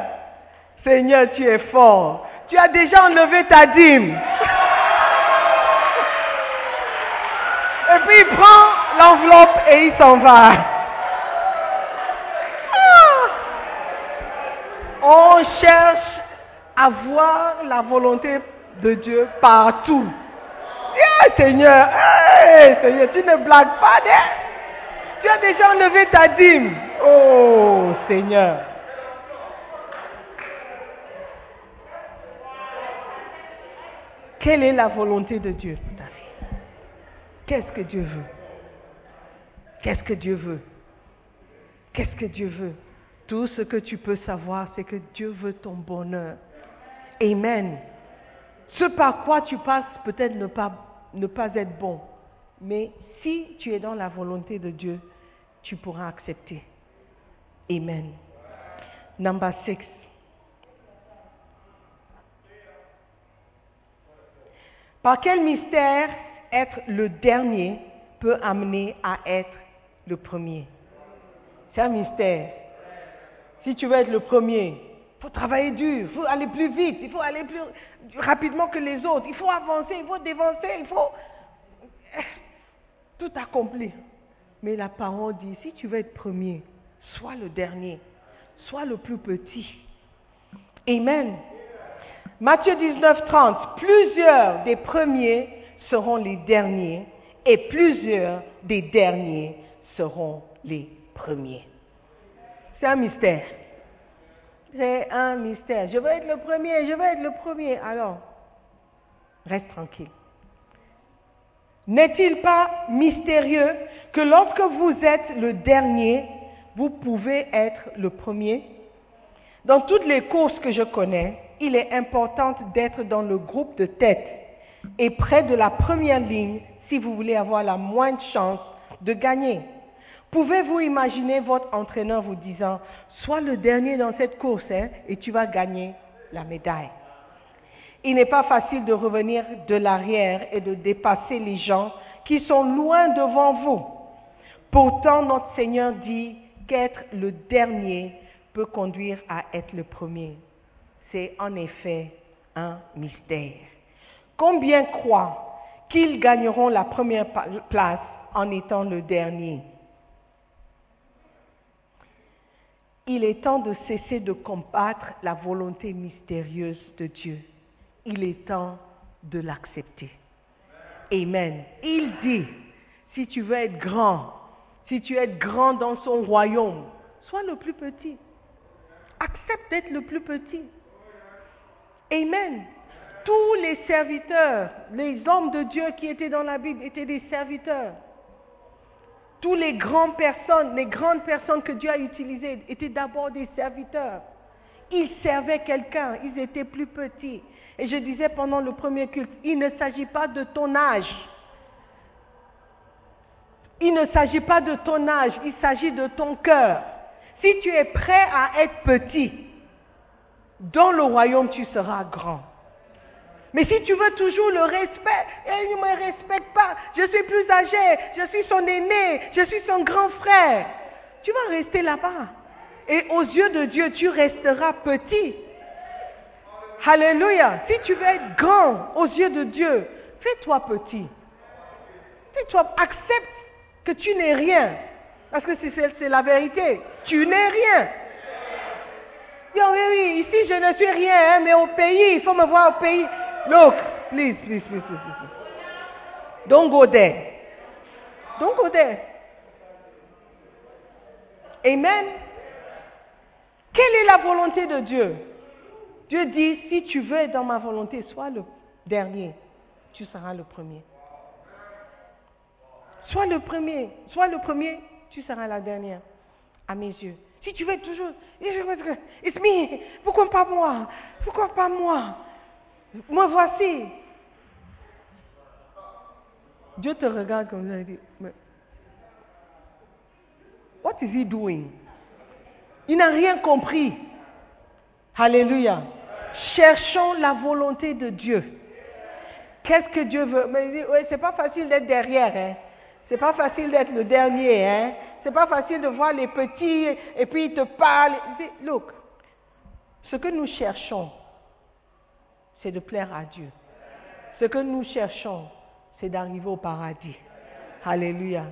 Seigneur, tu es fort. Tu as déjà enlevé ta dîme. Et puis il prend l'enveloppe et il s'en va. On cherche à voir la volonté de Dieu partout. Seigneur, Seigneur, tu ne blagues pas, hein? Tu as déjà enlevé ta dîme. Oh, Seigneur. Quelle est la volonté de Dieu pour ta vie? Qu'est-ce que Dieu veut? Qu'est-ce que Dieu veut? Qu'est-ce que Dieu veut? Tout ce que tu peux savoir, c'est que Dieu veut ton bonheur. Amen. Ce par quoi tu passes peut-être ne pas, ne pas être bon, mais si tu es dans la volonté de Dieu, tu pourras accepter. Amen. Number six. Par quel mystère être le dernier peut amener à être le premier? C'est un mystère. Si tu veux être le premier, il faut travailler dur, il faut aller plus vite, il faut aller plus rapidement que les autres, il faut avancer, il faut dévancer, il faut tout accomplir. Mais la parole dit, si tu veux être premier, sois le dernier, sois le plus petit. Amen. Matthieu 19, 30. Plusieurs des premiers seront les derniers et plusieurs des derniers seront les premiers. C'est un mystère. C'est un mystère. Je veux être le premier, je veux être le premier. Alors, reste tranquille. N'est-il pas mystérieux que lorsque vous êtes le dernier, vous pouvez être le premier? Dans toutes les courses que je connais, il est important d'être dans le groupe de tête et près de la première ligne si vous voulez avoir la moindre chance de gagner. Pouvez-vous imaginer votre entraîneur vous disant, sois le dernier dans cette course hein, et tu vas gagner la médaille. Il n'est pas facile de revenir de l'arrière et de dépasser les gens qui sont loin devant vous. Pourtant, notre Seigneur dit qu'être le dernier peut conduire à être le premier. C'est en effet un mystère. Combien croient qu'ils gagneront la première place en étant le dernier? Il est temps de cesser de combattre la volonté mystérieuse de Dieu. Il est temps de l'accepter. Amen. Il dit, si tu veux être grand, si tu être grand dans son royaume, sois le plus petit. Accepte d'être le plus petit. Amen. Tous les serviteurs, les hommes de Dieu qui étaient dans la Bible étaient des serviteurs. Tous les grandes personnes, les grandes personnes que Dieu a utilisées étaient d'abord des serviteurs. Ils servaient quelqu'un, ils étaient plus petits. Et je disais pendant le premier culte, il ne s'agit pas de ton âge. Il ne s'agit pas de ton âge, il s'agit de ton cœur. Si tu es prêt à être petit, dans le royaume tu seras grand. Mais si tu veux toujours le respect, il ne me respecte pas, je suis plus âgé, je suis son aîné, je suis son grand frère, tu vas rester là-bas. Et aux yeux de Dieu, tu resteras petit. Alléluia. Si tu veux être grand aux yeux de Dieu, fais-toi petit. Fais-toi, accepte que tu n'es rien. Parce que c'est la vérité. Tu n'es rien. oui, oui, ici je ne suis rien, hein, mais au pays, il faut me voir au pays. Look, please, please, please, please, please. Don't go there. Don't go there. Amen. Quelle est la volonté de Dieu? Dieu dit, si tu veux être dans ma volonté, sois le dernier, tu seras le premier. Sois le premier, sois le premier, tu seras la dernière, à mes yeux. Si tu veux toujours, it's me, pourquoi pas moi? Pourquoi pas moi? Moi voici. Dieu te regarde comme ça et dit, what is he doing? Il n'a rien compris. Alléluia. Cherchons la volonté de Dieu. Qu'est-ce que Dieu veut? Mais oui, c'est pas facile d'être derrière, hein. C'est pas facile d'être le dernier, hein. C'est pas facile de voir les petits et puis ils te parlent. Look, ce que nous cherchons, c'est de plaire à Dieu. Ce que nous cherchons, c'est d'arriver au paradis. Alléluia.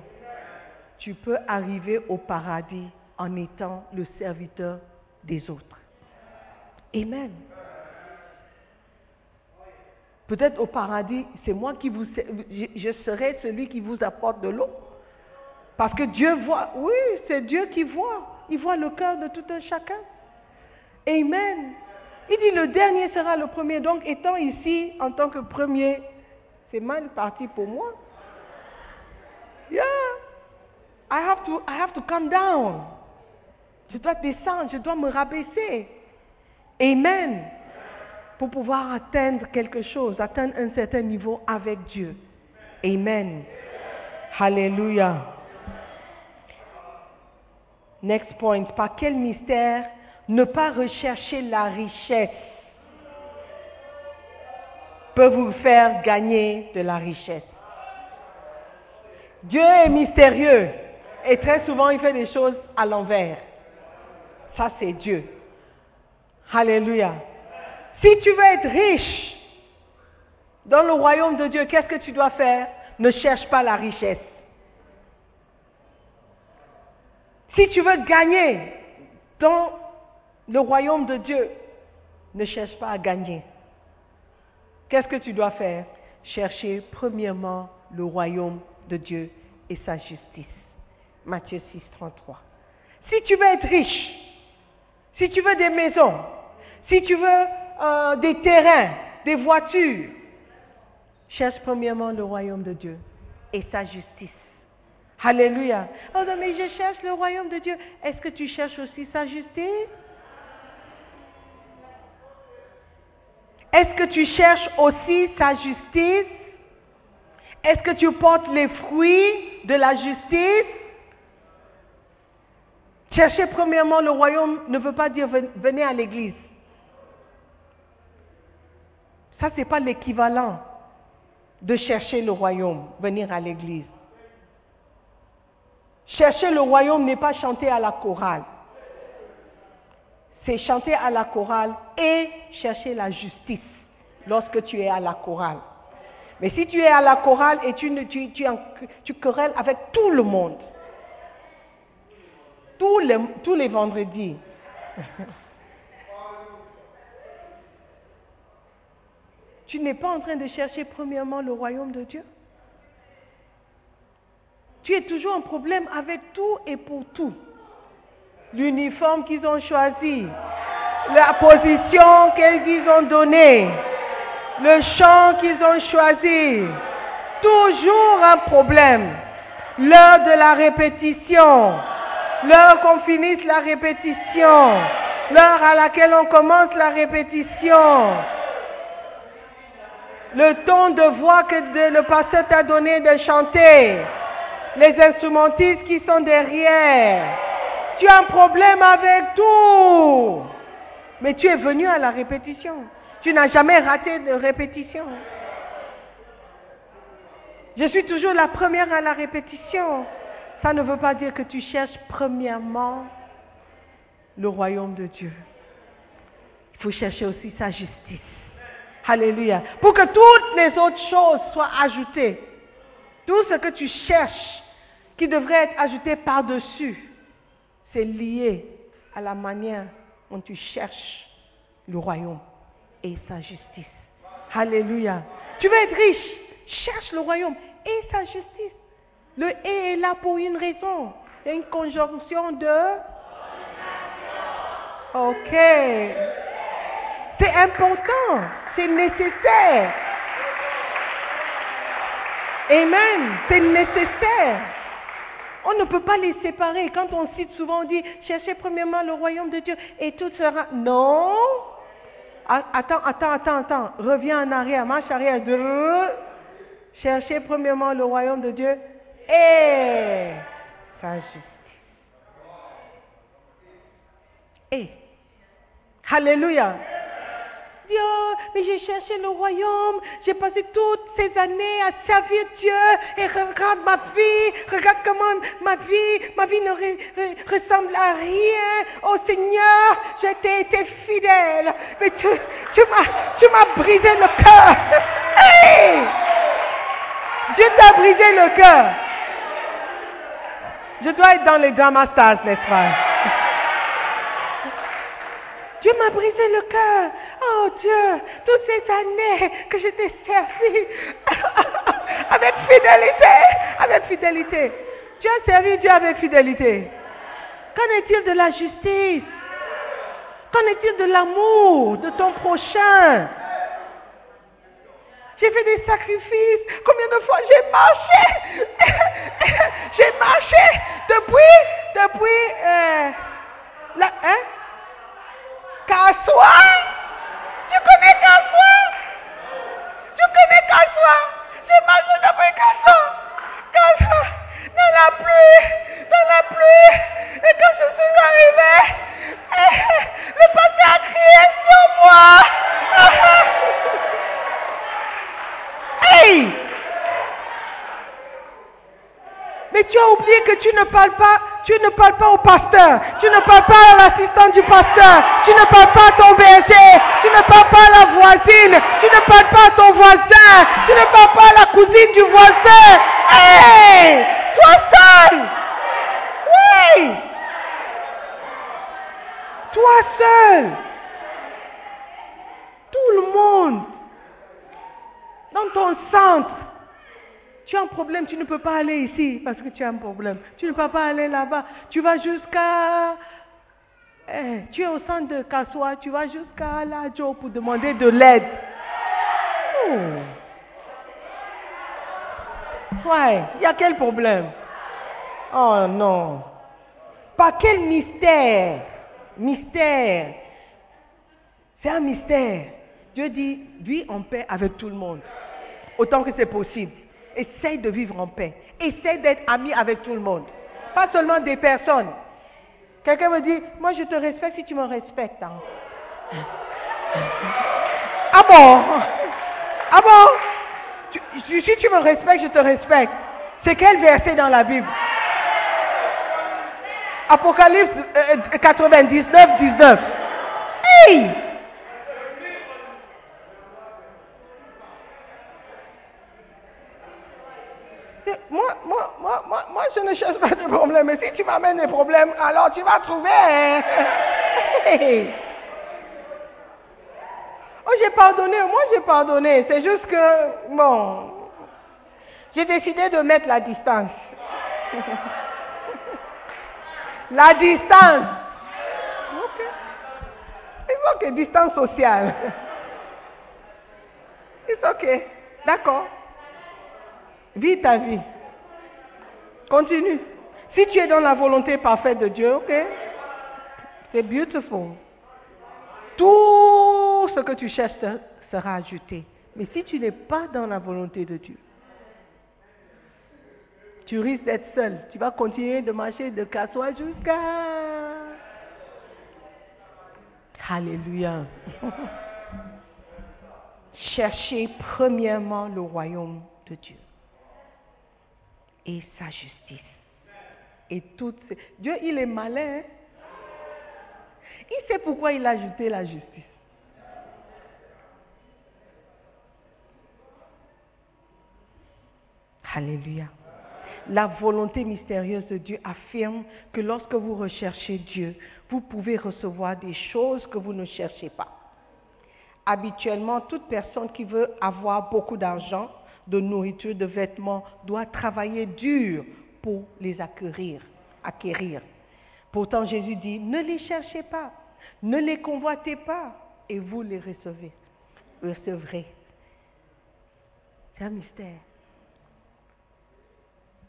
Tu peux arriver au paradis en étant le serviteur des autres. Amen. Peut-être au paradis, c'est moi qui vous, je serai celui qui vous apporte de l'eau. Parce que Dieu voit, oui, c'est Dieu qui voit. Il voit le cœur de tout un chacun. Amen. Il dit le dernier sera le premier. Donc, étant ici en tant que premier, c'est mal parti pour moi. Yeah. I have to, I have to come down. Je dois descendre, je dois me rabaisser. Amen. Pour pouvoir atteindre quelque chose, atteindre un certain niveau avec Dieu. Amen. Hallelujah. Next point. Par quel mystère ne pas rechercher la richesse peut vous faire gagner de la richesse. Dieu est mystérieux et très souvent il fait des choses à l'envers. Ça c'est Dieu. Alléluia. Si tu veux être riche dans le royaume de Dieu, qu'est-ce que tu dois faire? Ne cherche pas la richesse. Si tu veux gagner dans le royaume de Dieu, ne cherche pas à gagner. Qu'est-ce que tu dois faire? Chercher premièrement le royaume de Dieu et sa justice. Matthieu 6, 33. Si tu veux être riche, si tu veux des maisons, si tu veux euh, des terrains, des voitures, cherche premièrement le royaume de Dieu et sa justice. Alléluia. Oh non, mais je cherche le royaume de Dieu. Est-ce que tu cherches aussi sa justice? Est-ce que tu cherches aussi sa justice? Est-ce que tu portes les fruits de la justice? Chercher premièrement le royaume ne veut pas dire venez à l'église. Ça, ce n'est pas l'équivalent de chercher le royaume, venir à l'église. Chercher le royaume n'est pas chanter à la chorale. C'est chanter à la chorale et chercher la justice lorsque tu es à la chorale. Mais si tu es à la chorale et tu, tu, tu, tu querelles avec tout le monde, tous les, tous les vendredis, tu n'es pas en train de chercher premièrement le royaume de Dieu tu es toujours en problème avec tout et pour tout. L'uniforme qu'ils ont choisi, la position qu'ils ont donnée, le chant qu'ils ont choisi. Toujours un problème. L'heure de la répétition, l'heure qu'on finisse la répétition, l'heure à laquelle on commence la répétition, le ton de voix que le pasteur t'a donné de chanter les instrumentistes qui sont derrière. Tu as un problème avec tout. Mais tu es venu à la répétition. Tu n'as jamais raté de répétition. Je suis toujours la première à la répétition. Ça ne veut pas dire que tu cherches premièrement le royaume de Dieu. Il faut chercher aussi sa justice. Alléluia. Pour que toutes les autres choses soient ajoutées. Tout ce que tu cherches qui devrait être ajouté par-dessus, c'est lié à la manière dont tu cherches le royaume et sa justice. Alléluia. Tu veux être riche, cherche le royaume et sa justice. Le et est là pour une raison. A une conjonction de... Ok. C'est important. C'est nécessaire. Amen. C'est nécessaire. On ne peut pas les séparer. Quand on cite souvent, on dit cherchez premièrement le royaume de Dieu et tout sera. Non. Attends, attends, attends, attends. Reviens en arrière, marche arrière. Cherchez premièrement le royaume de Dieu et sa. Et. Mais j'ai cherché le royaume, j'ai passé toutes ces années à servir Dieu et regarde ma vie, regarde comment ma vie, ma vie ne ressemble à rien. Oh Seigneur, j'ai été fidèle, mais tu, tu m'as brisé le cœur. Hey! Dieu t'a brisé le cœur. Je dois être dans les drama stars, n'est-ce pas? Dieu m'a brisé le cœur. Oh Dieu, toutes ces années que je t'ai servi avec fidélité, avec fidélité. Tu as servi Dieu avec fidélité. Qu'en est-il de la justice? Qu'en est-il de l'amour de ton prochain? J'ai fait des sacrifices. Combien de fois j'ai marché? J'ai marché depuis, depuis, euh, la, hein? Kassoua Tu connais Kassoua Tu connais Kassoua J'ai marché depuis Kassoua Kassoua Dans la pluie Dans la pluie Et quand je suis arrivé le passé a crié sur moi. Hey Mais tu as oublié que tu ne parles pas tu ne parles pas au pasteur. Tu ne parles pas à l'assistant du pasteur. Tu ne parles pas à ton berger. Tu ne parles pas à la voisine. Tu ne parles pas à ton voisin. Tu ne parles pas à la cousine du voisin. Hé! Toi seul! Oui! Toi seul! Tout le monde dans ton centre. Tu as un problème, tu ne peux pas aller ici parce que tu as un problème. Tu ne peux pas aller là-bas. Tu vas jusqu'à... Eh, tu es au centre de Kassoua, tu vas jusqu'à Ladjo pour demander de l'aide. Oh. Ouais, il y a quel problème? Oh non. Par quel mystère? Mystère. C'est un mystère. Dieu dit, vis en paix avec tout le monde, autant que c'est possible. Essaye de vivre en paix. Essaye d'être ami avec tout le monde. Pas seulement des personnes. Quelqu'un me dit, moi je te respecte si tu me respectes. hein. Ah bon? Ah bon? Si tu me respectes, je te respecte. C'est quel verset dans la Bible? Apocalypse euh, 99, 19. Hey C'est- moi, moi, je ne cherche pas de problème. Mais si tu m'amènes des problèmes, alors tu vas trouver. Oh, j'ai pardonné. Moi, j'ai pardonné. C'est juste que, bon, j'ai décidé de mettre la distance. la distance. Ok. C'est ok, distance sociale. C'est ok. D'accord. Vis ta vie. Continue. Si tu es dans la volonté parfaite de Dieu, ok? C'est beautiful. Tout ce que tu cherches se- sera ajouté. Mais si tu n'es pas dans la volonté de Dieu, tu risques d'être seul. Tu vas continuer de marcher de Kassoua jusqu'à... Alléluia. Cherchez premièrement le royaume de Dieu et sa justice. Et toutes ces- Dieu, il est malin. hein. Il sait pourquoi il a ajouté la justice. Alléluia. La volonté mystérieuse de Dieu affirme que lorsque vous recherchez Dieu, vous pouvez recevoir des choses que vous ne cherchez pas. Habituellement, toute personne qui veut avoir beaucoup d'argent, de nourriture, de vêtements, doit travailler dur pour les acquérir. acquérir. Pourtant, Jésus dit, ne les cherchez pas, ne les convoitez pas, et vous les recevez. Recevrez. C'est un mystère.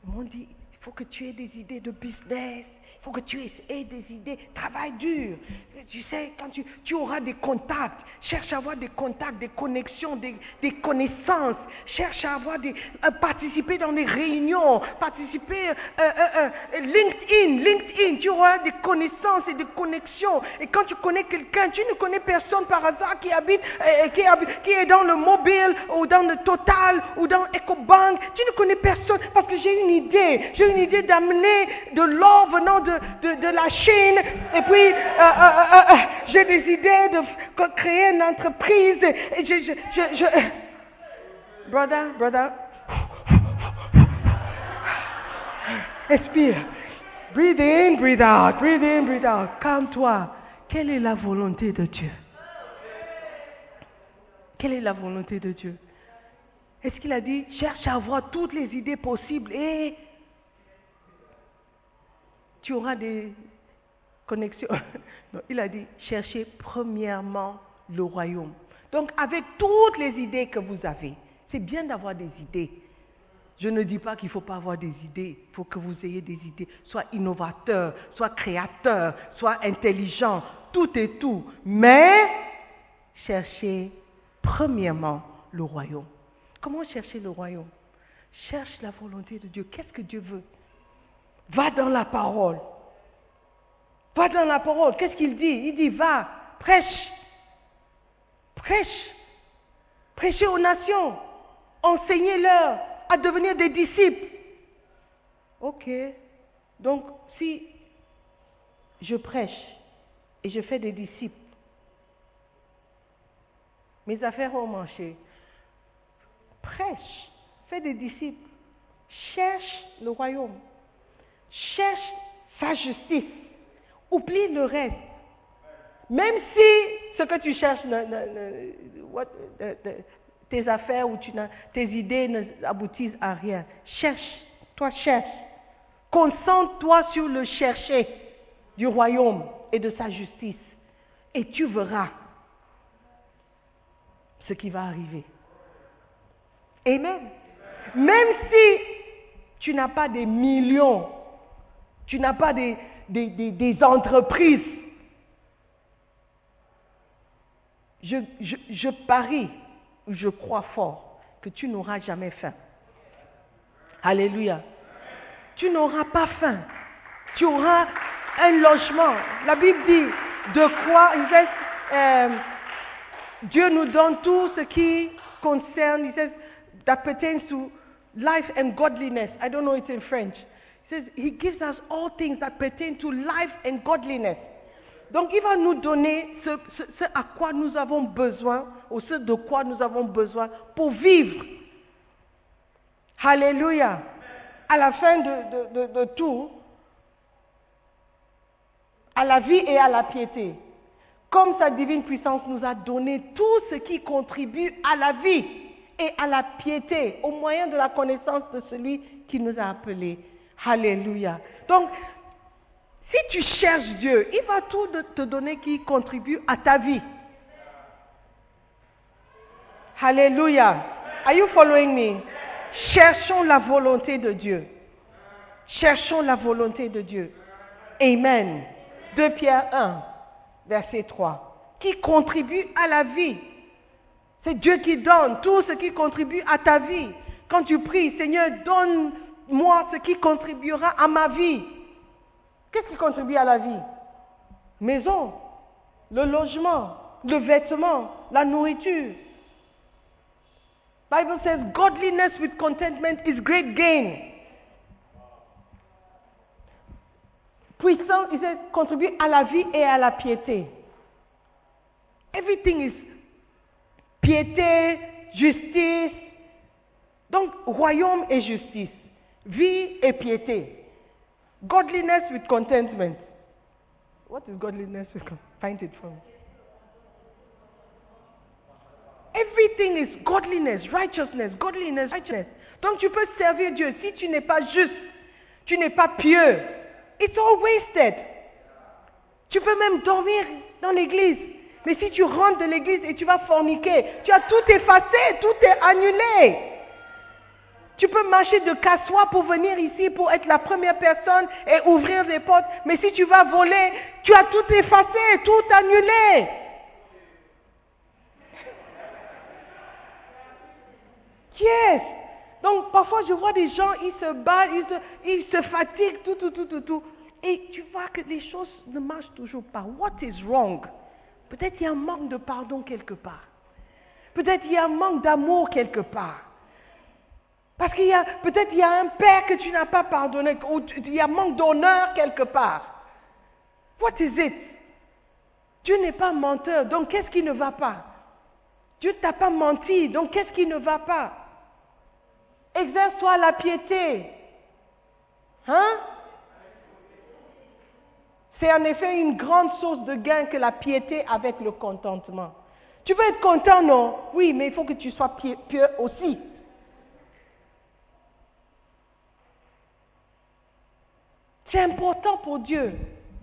Ils dit, il faut que tu aies des idées de business, il faut que tu aies des idées, travaille dur. Tu sais, quand tu, tu auras des contacts, cherche à avoir des contacts, des connexions, des, des connaissances, cherche à avoir des, à participer dans des réunions, participer, euh, euh, euh, LinkedIn, LinkedIn, tu auras des connaissances et des connexions. Et quand tu connais quelqu'un, tu ne connais personne par hasard qui habite, euh, qui, habite- qui est dans le mobile ou dans le Total ou dans EcoBank, tu ne connais personne parce que j'ai une idée, j'ai une idée d'amener de l'or venant de, de, la Chine et puis euh, euh, euh, j'ai des idées de créer une entreprise et je, je, je- brother, brother, expire, breathe in, breathe out, breathe in, breathe out, calme-toi. Quelle est la volonté de Dieu? Quelle est la volonté de Dieu? Est-ce qu'il a dit, cherche à avoir toutes les idées possibles et tu auras des connexions. Non, il a dit, cherchez premièrement le royaume. Donc, avec toutes les idées que vous avez, c'est bien d'avoir des idées. Je ne dis pas qu'il ne faut pas avoir des idées. Il faut que vous ayez des idées. Soit innovateur, soit créateur, soit intelligent, tout et tout. Mais cherchez premièrement le royaume. Comment chercher le royaume? Cherche la volonté de Dieu. Qu'est-ce que Dieu veut? Va dans la parole. Va dans la parole. Qu'est-ce qu'il dit? Il dit va, prêche. Prêche. Prêchez aux nations. Enseignez-leur à devenir des disciples. Ok. Donc, si je prêche et je fais des disciples, mes affaires ont marché. Prêche, fais des disciples, cherche le royaume, cherche sa justice, oublie le reste. Même si ce que tu cherches, ne- ne- ne- tes affaires ou tes idées n'aboutissent à rien. Cherche, toi cherche. Concentre-toi sur le chercher du royaume et de sa justice. Et tu verras ce qui va arriver. Amen. Même si tu n'as pas des millions, tu n'as pas des, entreprises, je, je- je parie, je crois fort que tu n'auras jamais faim. Alléluia. Tu n'auras pas faim. Tu auras un logement. La Bible dit de quoi euh, Dieu nous donne tout ce qui concerne, he says, that pertains to life and godliness. I don't know it in French. Says, He gives us all things that pertain to life and godliness. Donc, il va nous donner ce, ce- à quoi nous avons besoin, ou ce de quoi nous avons besoin pour vivre. Alléluia. À la fin de tout, à la vie et à la piété. Comme sa divine puissance nous a donné tout ce qui contribue à la vie et à la piété au moyen de la connaissance de celui qui nous a appelés. Alléluia. Donc, si tu cherches Dieu, il va tout te donner qui contribue à ta vie. Alléluia. Are you following me? Cherchons la volonté de Dieu. Cherchons la volonté de Dieu. Amen. 2 Pierre 1, verset 3. Qui contribue à la vie. C'est Dieu qui donne tout ce qui contribue à ta vie. Quand tu pries, Seigneur, donne-moi ce qui contribuera à ma vie. Qu'est-ce qui contribue à la vie? Maison, le logement, le vêtement, la nourriture. Bible says godliness with contentment is great gain. Puissant, il says, contribue à la vie et à la piété. Everything is piété, justice. Donc, royaume et justice. Vie et piété. Godliness with contentment. What is godliness with? Find it for me. Everything is godliness, righteousness, godliness, righteousness. Donc tu peux servir Dieu. Si tu n'es pas juste, tu n'es pas pieux, it's all wasted. Tu peux même dormir dans l'église. Mais si tu rentres de l'église et tu vas forniquer, tu as tout effacé, tout est annulé. Tu peux marcher de cassois pour venir ici, pour être la première personne et ouvrir des portes. Mais si tu vas voler, tu as tout effacé, tout annulé. Yes. Donc parfois je vois des gens, ils se battent, ils se, ils se fatiguent, tout, tout, tout, tout, tout. Et tu vois que les choses ne marchent toujours pas. What is wrong? Peut-être il y a un manque de pardon quelque part. Peut-être il y a un manque d'amour quelque part. Parce qu'il y a, peut-être il y a un père que tu n'as pas pardonné, ou il y a manque d'honneur quelque part. What is it? Dieu n'est pas menteur, donc qu'est-ce qui ne va pas? Dieu ne t'a pas menti, donc qu'est-ce qui ne va pas? Exerce-toi la piété. Hein? C'est en effet une grande source de gain que la piété avec le contentement. Tu veux être content, non? Oui, mais il faut que tu sois pieux aussi. C'est important pour Dieu,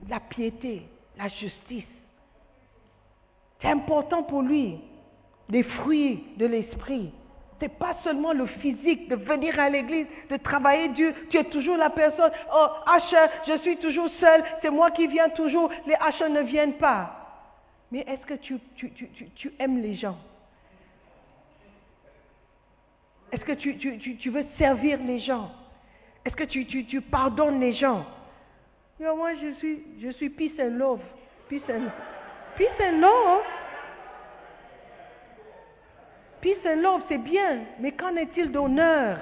la piété, la justice. C'est important pour lui, les fruits de l'esprit. C'est pas seulement le physique de venir à l'église, de travailler Dieu. Tu es toujours la personne. Oh, Asher, je suis toujours seul. C'est moi qui viens toujours. Les Asher ne viennent pas. Mais est-ce que tu, aimes les gens? Est-ce que tu veux servir les gens? Est-ce que tu, pardonnes les gens? Moi, je suis, je suis peace and love. Peace and, peace and love. Peace and love, c'est bien, mais qu'en est-il d'honneur?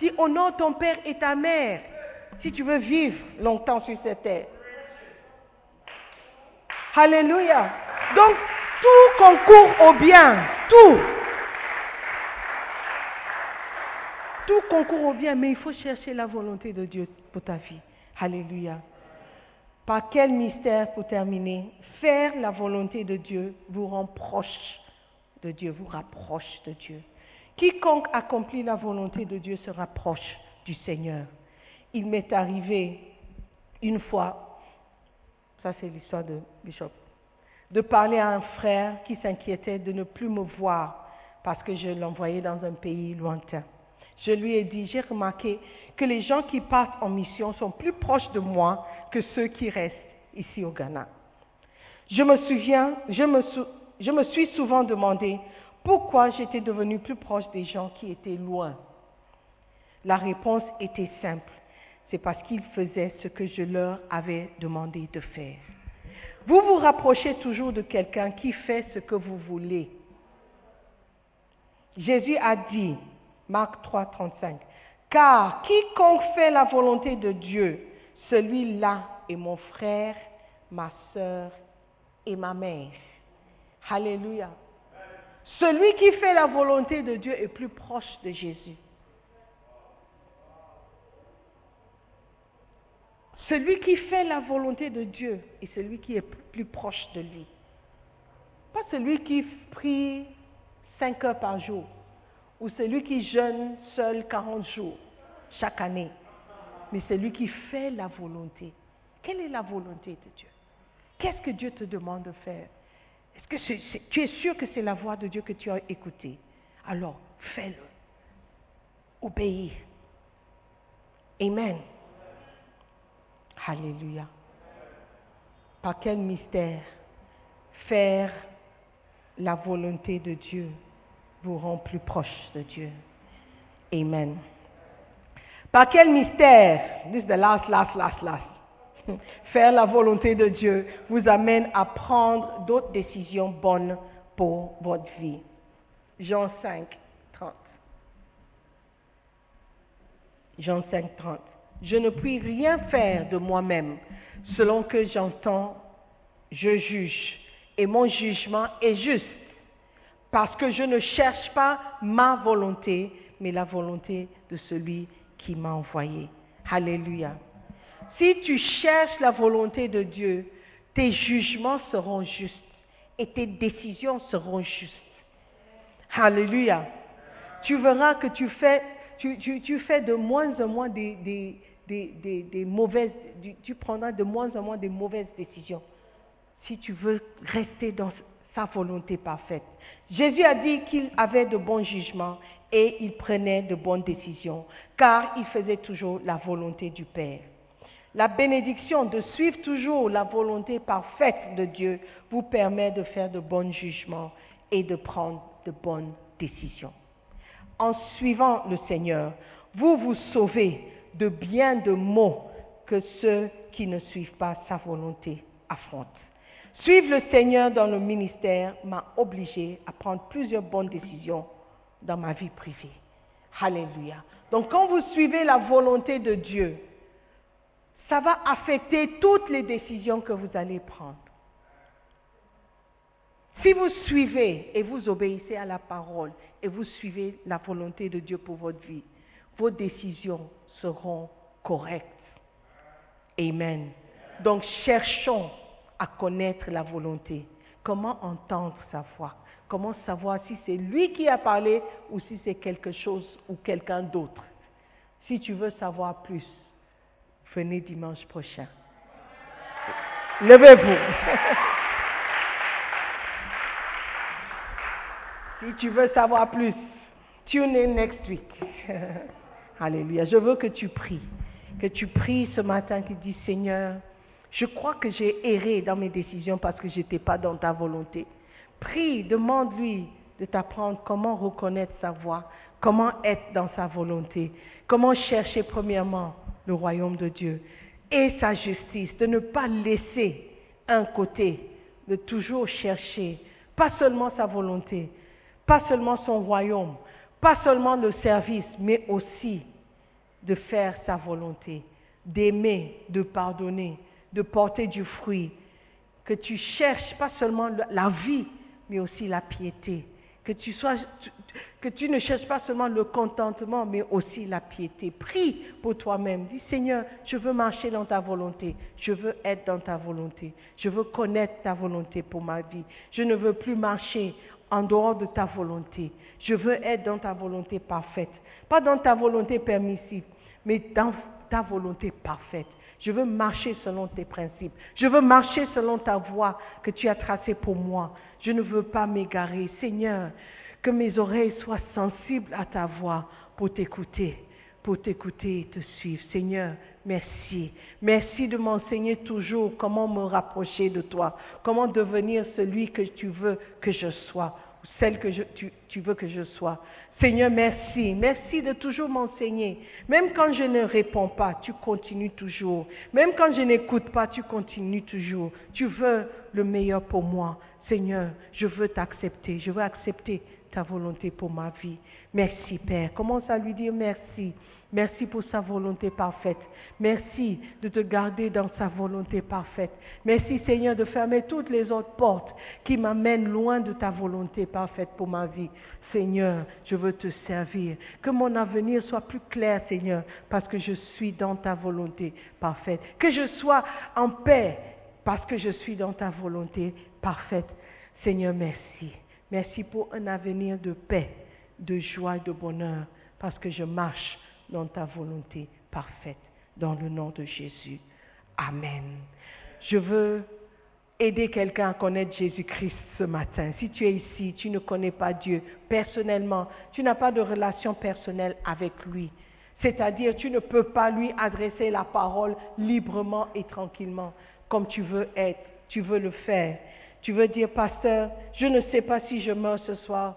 Dis honore ton père et ta mère si tu veux vivre longtemps sur cette terre. Alléluia. Donc, tout concourt au bien. Tout. Tout concourt au bien, mais il faut chercher la volonté de Dieu pour ta vie. Alléluia. Par quel mystère, pour terminer, faire la volonté de Dieu vous rend proche de Dieu vous rapproche de Dieu. Quiconque accomplit la volonté de Dieu se rapproche du Seigneur. Il m'est arrivé une fois, ça c'est l'histoire de Bishop, de parler à un frère qui s'inquiétait de ne plus me voir parce que je l'envoyais dans un pays lointain. Je lui ai dit, j'ai remarqué que les gens qui partent en mission sont plus proches de moi que ceux qui restent ici au Ghana. Je me souviens, je me, suis souvent demandé pourquoi j'étais devenu plus proche des gens qui étaient loin. La réponse était simple, c'est parce qu'ils faisaient ce que je leur avais demandé de faire. Vous vous rapprochez toujours de quelqu'un qui fait ce que vous voulez. Jésus a dit, Marc 3, 35, car quiconque fait la volonté de Dieu, celui-là est mon frère, ma sœur et ma mère. Alléluia. Celui qui fait la volonté de Dieu est plus proche de Jésus. Celui qui fait la volonté de Dieu est celui qui est plus proche de lui. Pas celui qui prie cinq heures par jour ou celui qui jeûne seul 40 jours chaque année, mais celui qui fait la volonté. Quelle est la volonté de Dieu? Qu'est-ce que Dieu te demande de faire? Est-ce que tu es sûr que c'est la voix de Dieu que tu as écoutée? Alors, fais-le. Obéis. Amen. Alléluia. Par quel mystère faire la volonté de Dieu? Vous rend plus proche de Dieu. Amen. Par quel mystère, this is the last, last, last. Faire la volonté de Dieu vous amène à prendre d'autres décisions bonnes pour votre vie? Jean 5, 30. Jean 5, 30. Je ne puis rien faire de moi-même. Selon que j'entends, je juge. Et mon jugement est juste. Parce que je ne cherche pas ma volonté, mais la volonté de celui qui m'a envoyé. Alléluia. Si tu cherches la volonté de Dieu, tes jugements seront justes et tes décisions seront justes. Alléluia. Tu verras que tu fais, tu, fais de moins en moins des, des mauvaises, tu prendras de moins en moins des mauvaises décisions si tu veux rester dans volonté parfaite. Jésus a dit qu'il avait de bons jugements et il prenait de bonnes décisions, car il faisait toujours la volonté du Père. La bénédiction de suivre toujours la volonté parfaite de Dieu vous permet de faire de bons jugements et de prendre de bonnes décisions. En suivant le Seigneur, vous vous sauvez de bien de maux que ceux qui ne suivent pas sa volonté affrontent. Suivre le Seigneur dans le ministère m'a obligé à prendre plusieurs bonnes décisions dans ma vie privée. Alléluia. Donc quand vous suivez la volonté de Dieu, ça va affecter toutes les décisions que vous allez prendre. Si vous suivez et vous obéissez à la parole et vous suivez la volonté de Dieu pour votre vie, vos décisions seront correctes. Amen. Donc cherchons à connaître la volonté. Comment entendre sa voix? Comment savoir si c'est lui qui a parlé ou si c'est quelque chose ou quelqu'un d'autre? Si tu veux savoir plus, venez dimanche prochain. Levez-vous. si tu veux savoir plus, tune in next week. Alléluia. Je veux que tu pries. Que tu pries ce matin qui dit Seigneur, je crois que j'ai erré dans mes décisions parce que je n'étais pas dans ta volonté. Prie, demande-lui de t'apprendre comment reconnaître sa voix, comment être dans sa volonté, comment chercher premièrement le royaume de Dieu et sa justice, de ne pas laisser un côté, de toujours chercher, pas seulement sa volonté, pas seulement son royaume, pas seulement le service, mais aussi de faire sa volonté, d'aimer, de pardonner, de porter du fruit, que tu cherches pas seulement la vie, mais aussi la piété, Que tu, ne cherches pas seulement le contentement, mais aussi la piété. Prie pour toi-même. Dis Seigneur, je veux marcher dans ta volonté. Je veux être dans ta volonté. Je veux connaître ta volonté pour ma vie. Je ne veux plus marcher en dehors de ta volonté. Je veux être dans ta volonté parfaite. Pas dans ta volonté permissive, mais dans ta volonté parfaite. Je veux marcher selon tes principes. Je veux marcher selon ta voie que tu as tracée pour moi. Je ne veux pas m'égarer. Seigneur, que mes oreilles soient sensibles à ta voix pour t'écouter, pour t'écouter et te suivre. Seigneur, merci. Merci de m'enseigner toujours comment me rapprocher de toi, comment devenir celui que tu veux que je sois, celle que tu, tu veux que je sois. Seigneur, merci. Merci de toujours m'enseigner. Même quand je ne réponds pas, tu continues toujours. Même quand je n'écoute pas, tu continues toujours. Tu veux le meilleur pour moi. Seigneur, je veux t'accepter. Je veux accepter ta volonté pour ma vie. Merci, Père. Commence à lui dire merci. Merci pour sa volonté parfaite. Merci de te garder dans sa volonté parfaite. Merci Seigneur de fermer toutes les autres portes qui m'amènent loin de ta volonté parfaite pour ma vie. Seigneur, je veux te servir. Que mon avenir soit plus clair, Seigneur, parce que je suis dans ta volonté parfaite. Que je sois en paix parce que je suis dans ta volonté parfaite. Seigneur, merci. Merci pour un avenir de paix, de joie de bonheur, parce que je marche dans ta volonté parfaite, dans le nom de Jésus. Amen. Je veux aider quelqu'un à connaître Jésus-Christ ce matin. Si tu es ici, tu ne connais pas Dieu personnellement, tu n'as pas de relation personnelle avec lui. C'est-à-dire, tu ne peux pas lui adresser la parole librement et tranquillement, comme tu veux être, tu veux le faire. Tu veux dire, pasteur, je ne sais pas si je meurs ce soir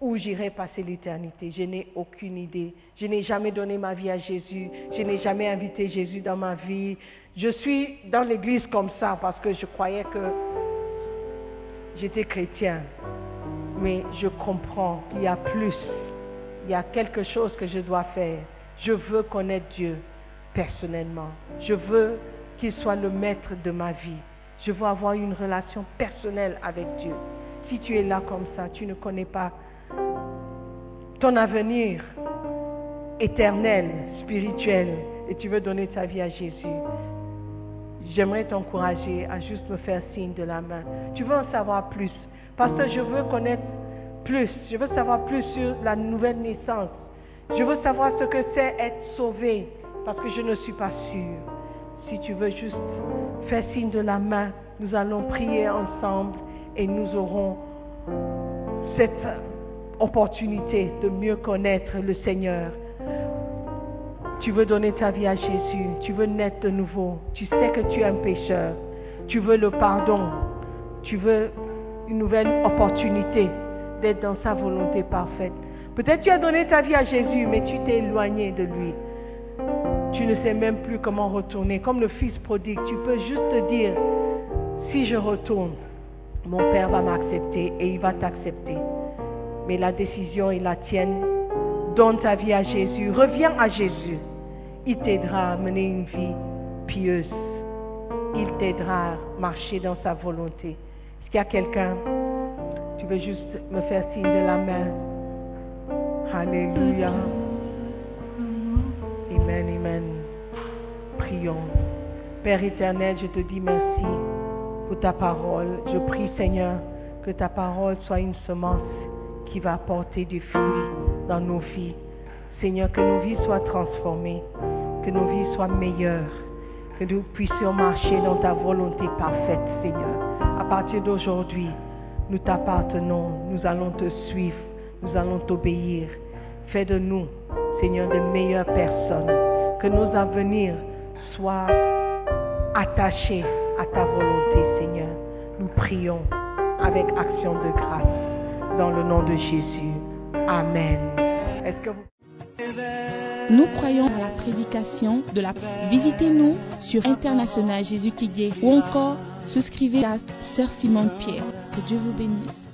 où j'irai passer l'éternité. Je n'ai aucune idée. Je n'ai jamais donné ma vie à Jésus. Je n'ai jamais invité Jésus dans ma vie. Je suis dans l'église comme ça parce que je croyais que j'étais chrétien. Mais je comprends qu'il y a plus. Il y a quelque chose que je dois faire. Je veux connaître Dieu personnellement. Je veux qu'il soit le maître de ma vie. Je veux avoir une relation personnelle avec Dieu. Si tu es là comme ça, tu ne connais pas ton avenir éternel, spirituel, et tu veux donner ta vie à Jésus, j'aimerais t'encourager à juste me faire signe de la main. Tu veux en savoir plus? Parce que je veux connaître plus. Je veux savoir plus sur la nouvelle naissance. Je veux savoir ce que c'est être sauvé. Parce que je ne suis pas sûre. Si tu veux juste faire signe de la main, nous allons prier ensemble et nous aurons cette opportunité de mieux connaître le Seigneur. Tu veux donner ta vie à Jésus, tu veux naître de nouveau, tu sais que tu es un pécheur, tu veux le pardon, tu veux une nouvelle opportunité d'être dans sa volonté parfaite. Peut-être tu as donné ta vie à Jésus, mais tu t'es éloigné de lui. Tu ne sais même plus comment retourner. Comme le fils prodigue, tu peux juste te dire, si je retourne, mon Père va m'accepter et il va t'accepter. Mais la décision est la tienne. Donne ta vie à Jésus. Reviens à Jésus. Il t'aidera à mener une vie pieuse. Il t'aidera à marcher dans sa volonté. Est-ce qu'il y a quelqu'un? Tu veux juste me faire signe de la main. Alléluia. Amen, amen. Prions. Père éternel, je te dis merci pour ta parole. Je prie, Seigneur, que ta parole soit une semence qui va apporter du fruit dans nos vies. Seigneur, que nos vies soient transformées, que nos vies soient meilleures, que nous puissions marcher dans ta volonté parfaite, Seigneur. À partir d'aujourd'hui, nous t'appartenons, nous allons te suivre, nous allons t'obéir. Fais de nous, Seigneur, de meilleures personnes, que nos avenirs soient attachés à ta volonté, Seigneur. Nous prions avec action de grâce dans le nom de Jésus. Amen. Nous croyons à la prédication de la... Visitez-nous sur International Jésus qui ou encore souscrivez à Sœur Simone Pierre. Que Dieu vous bénisse.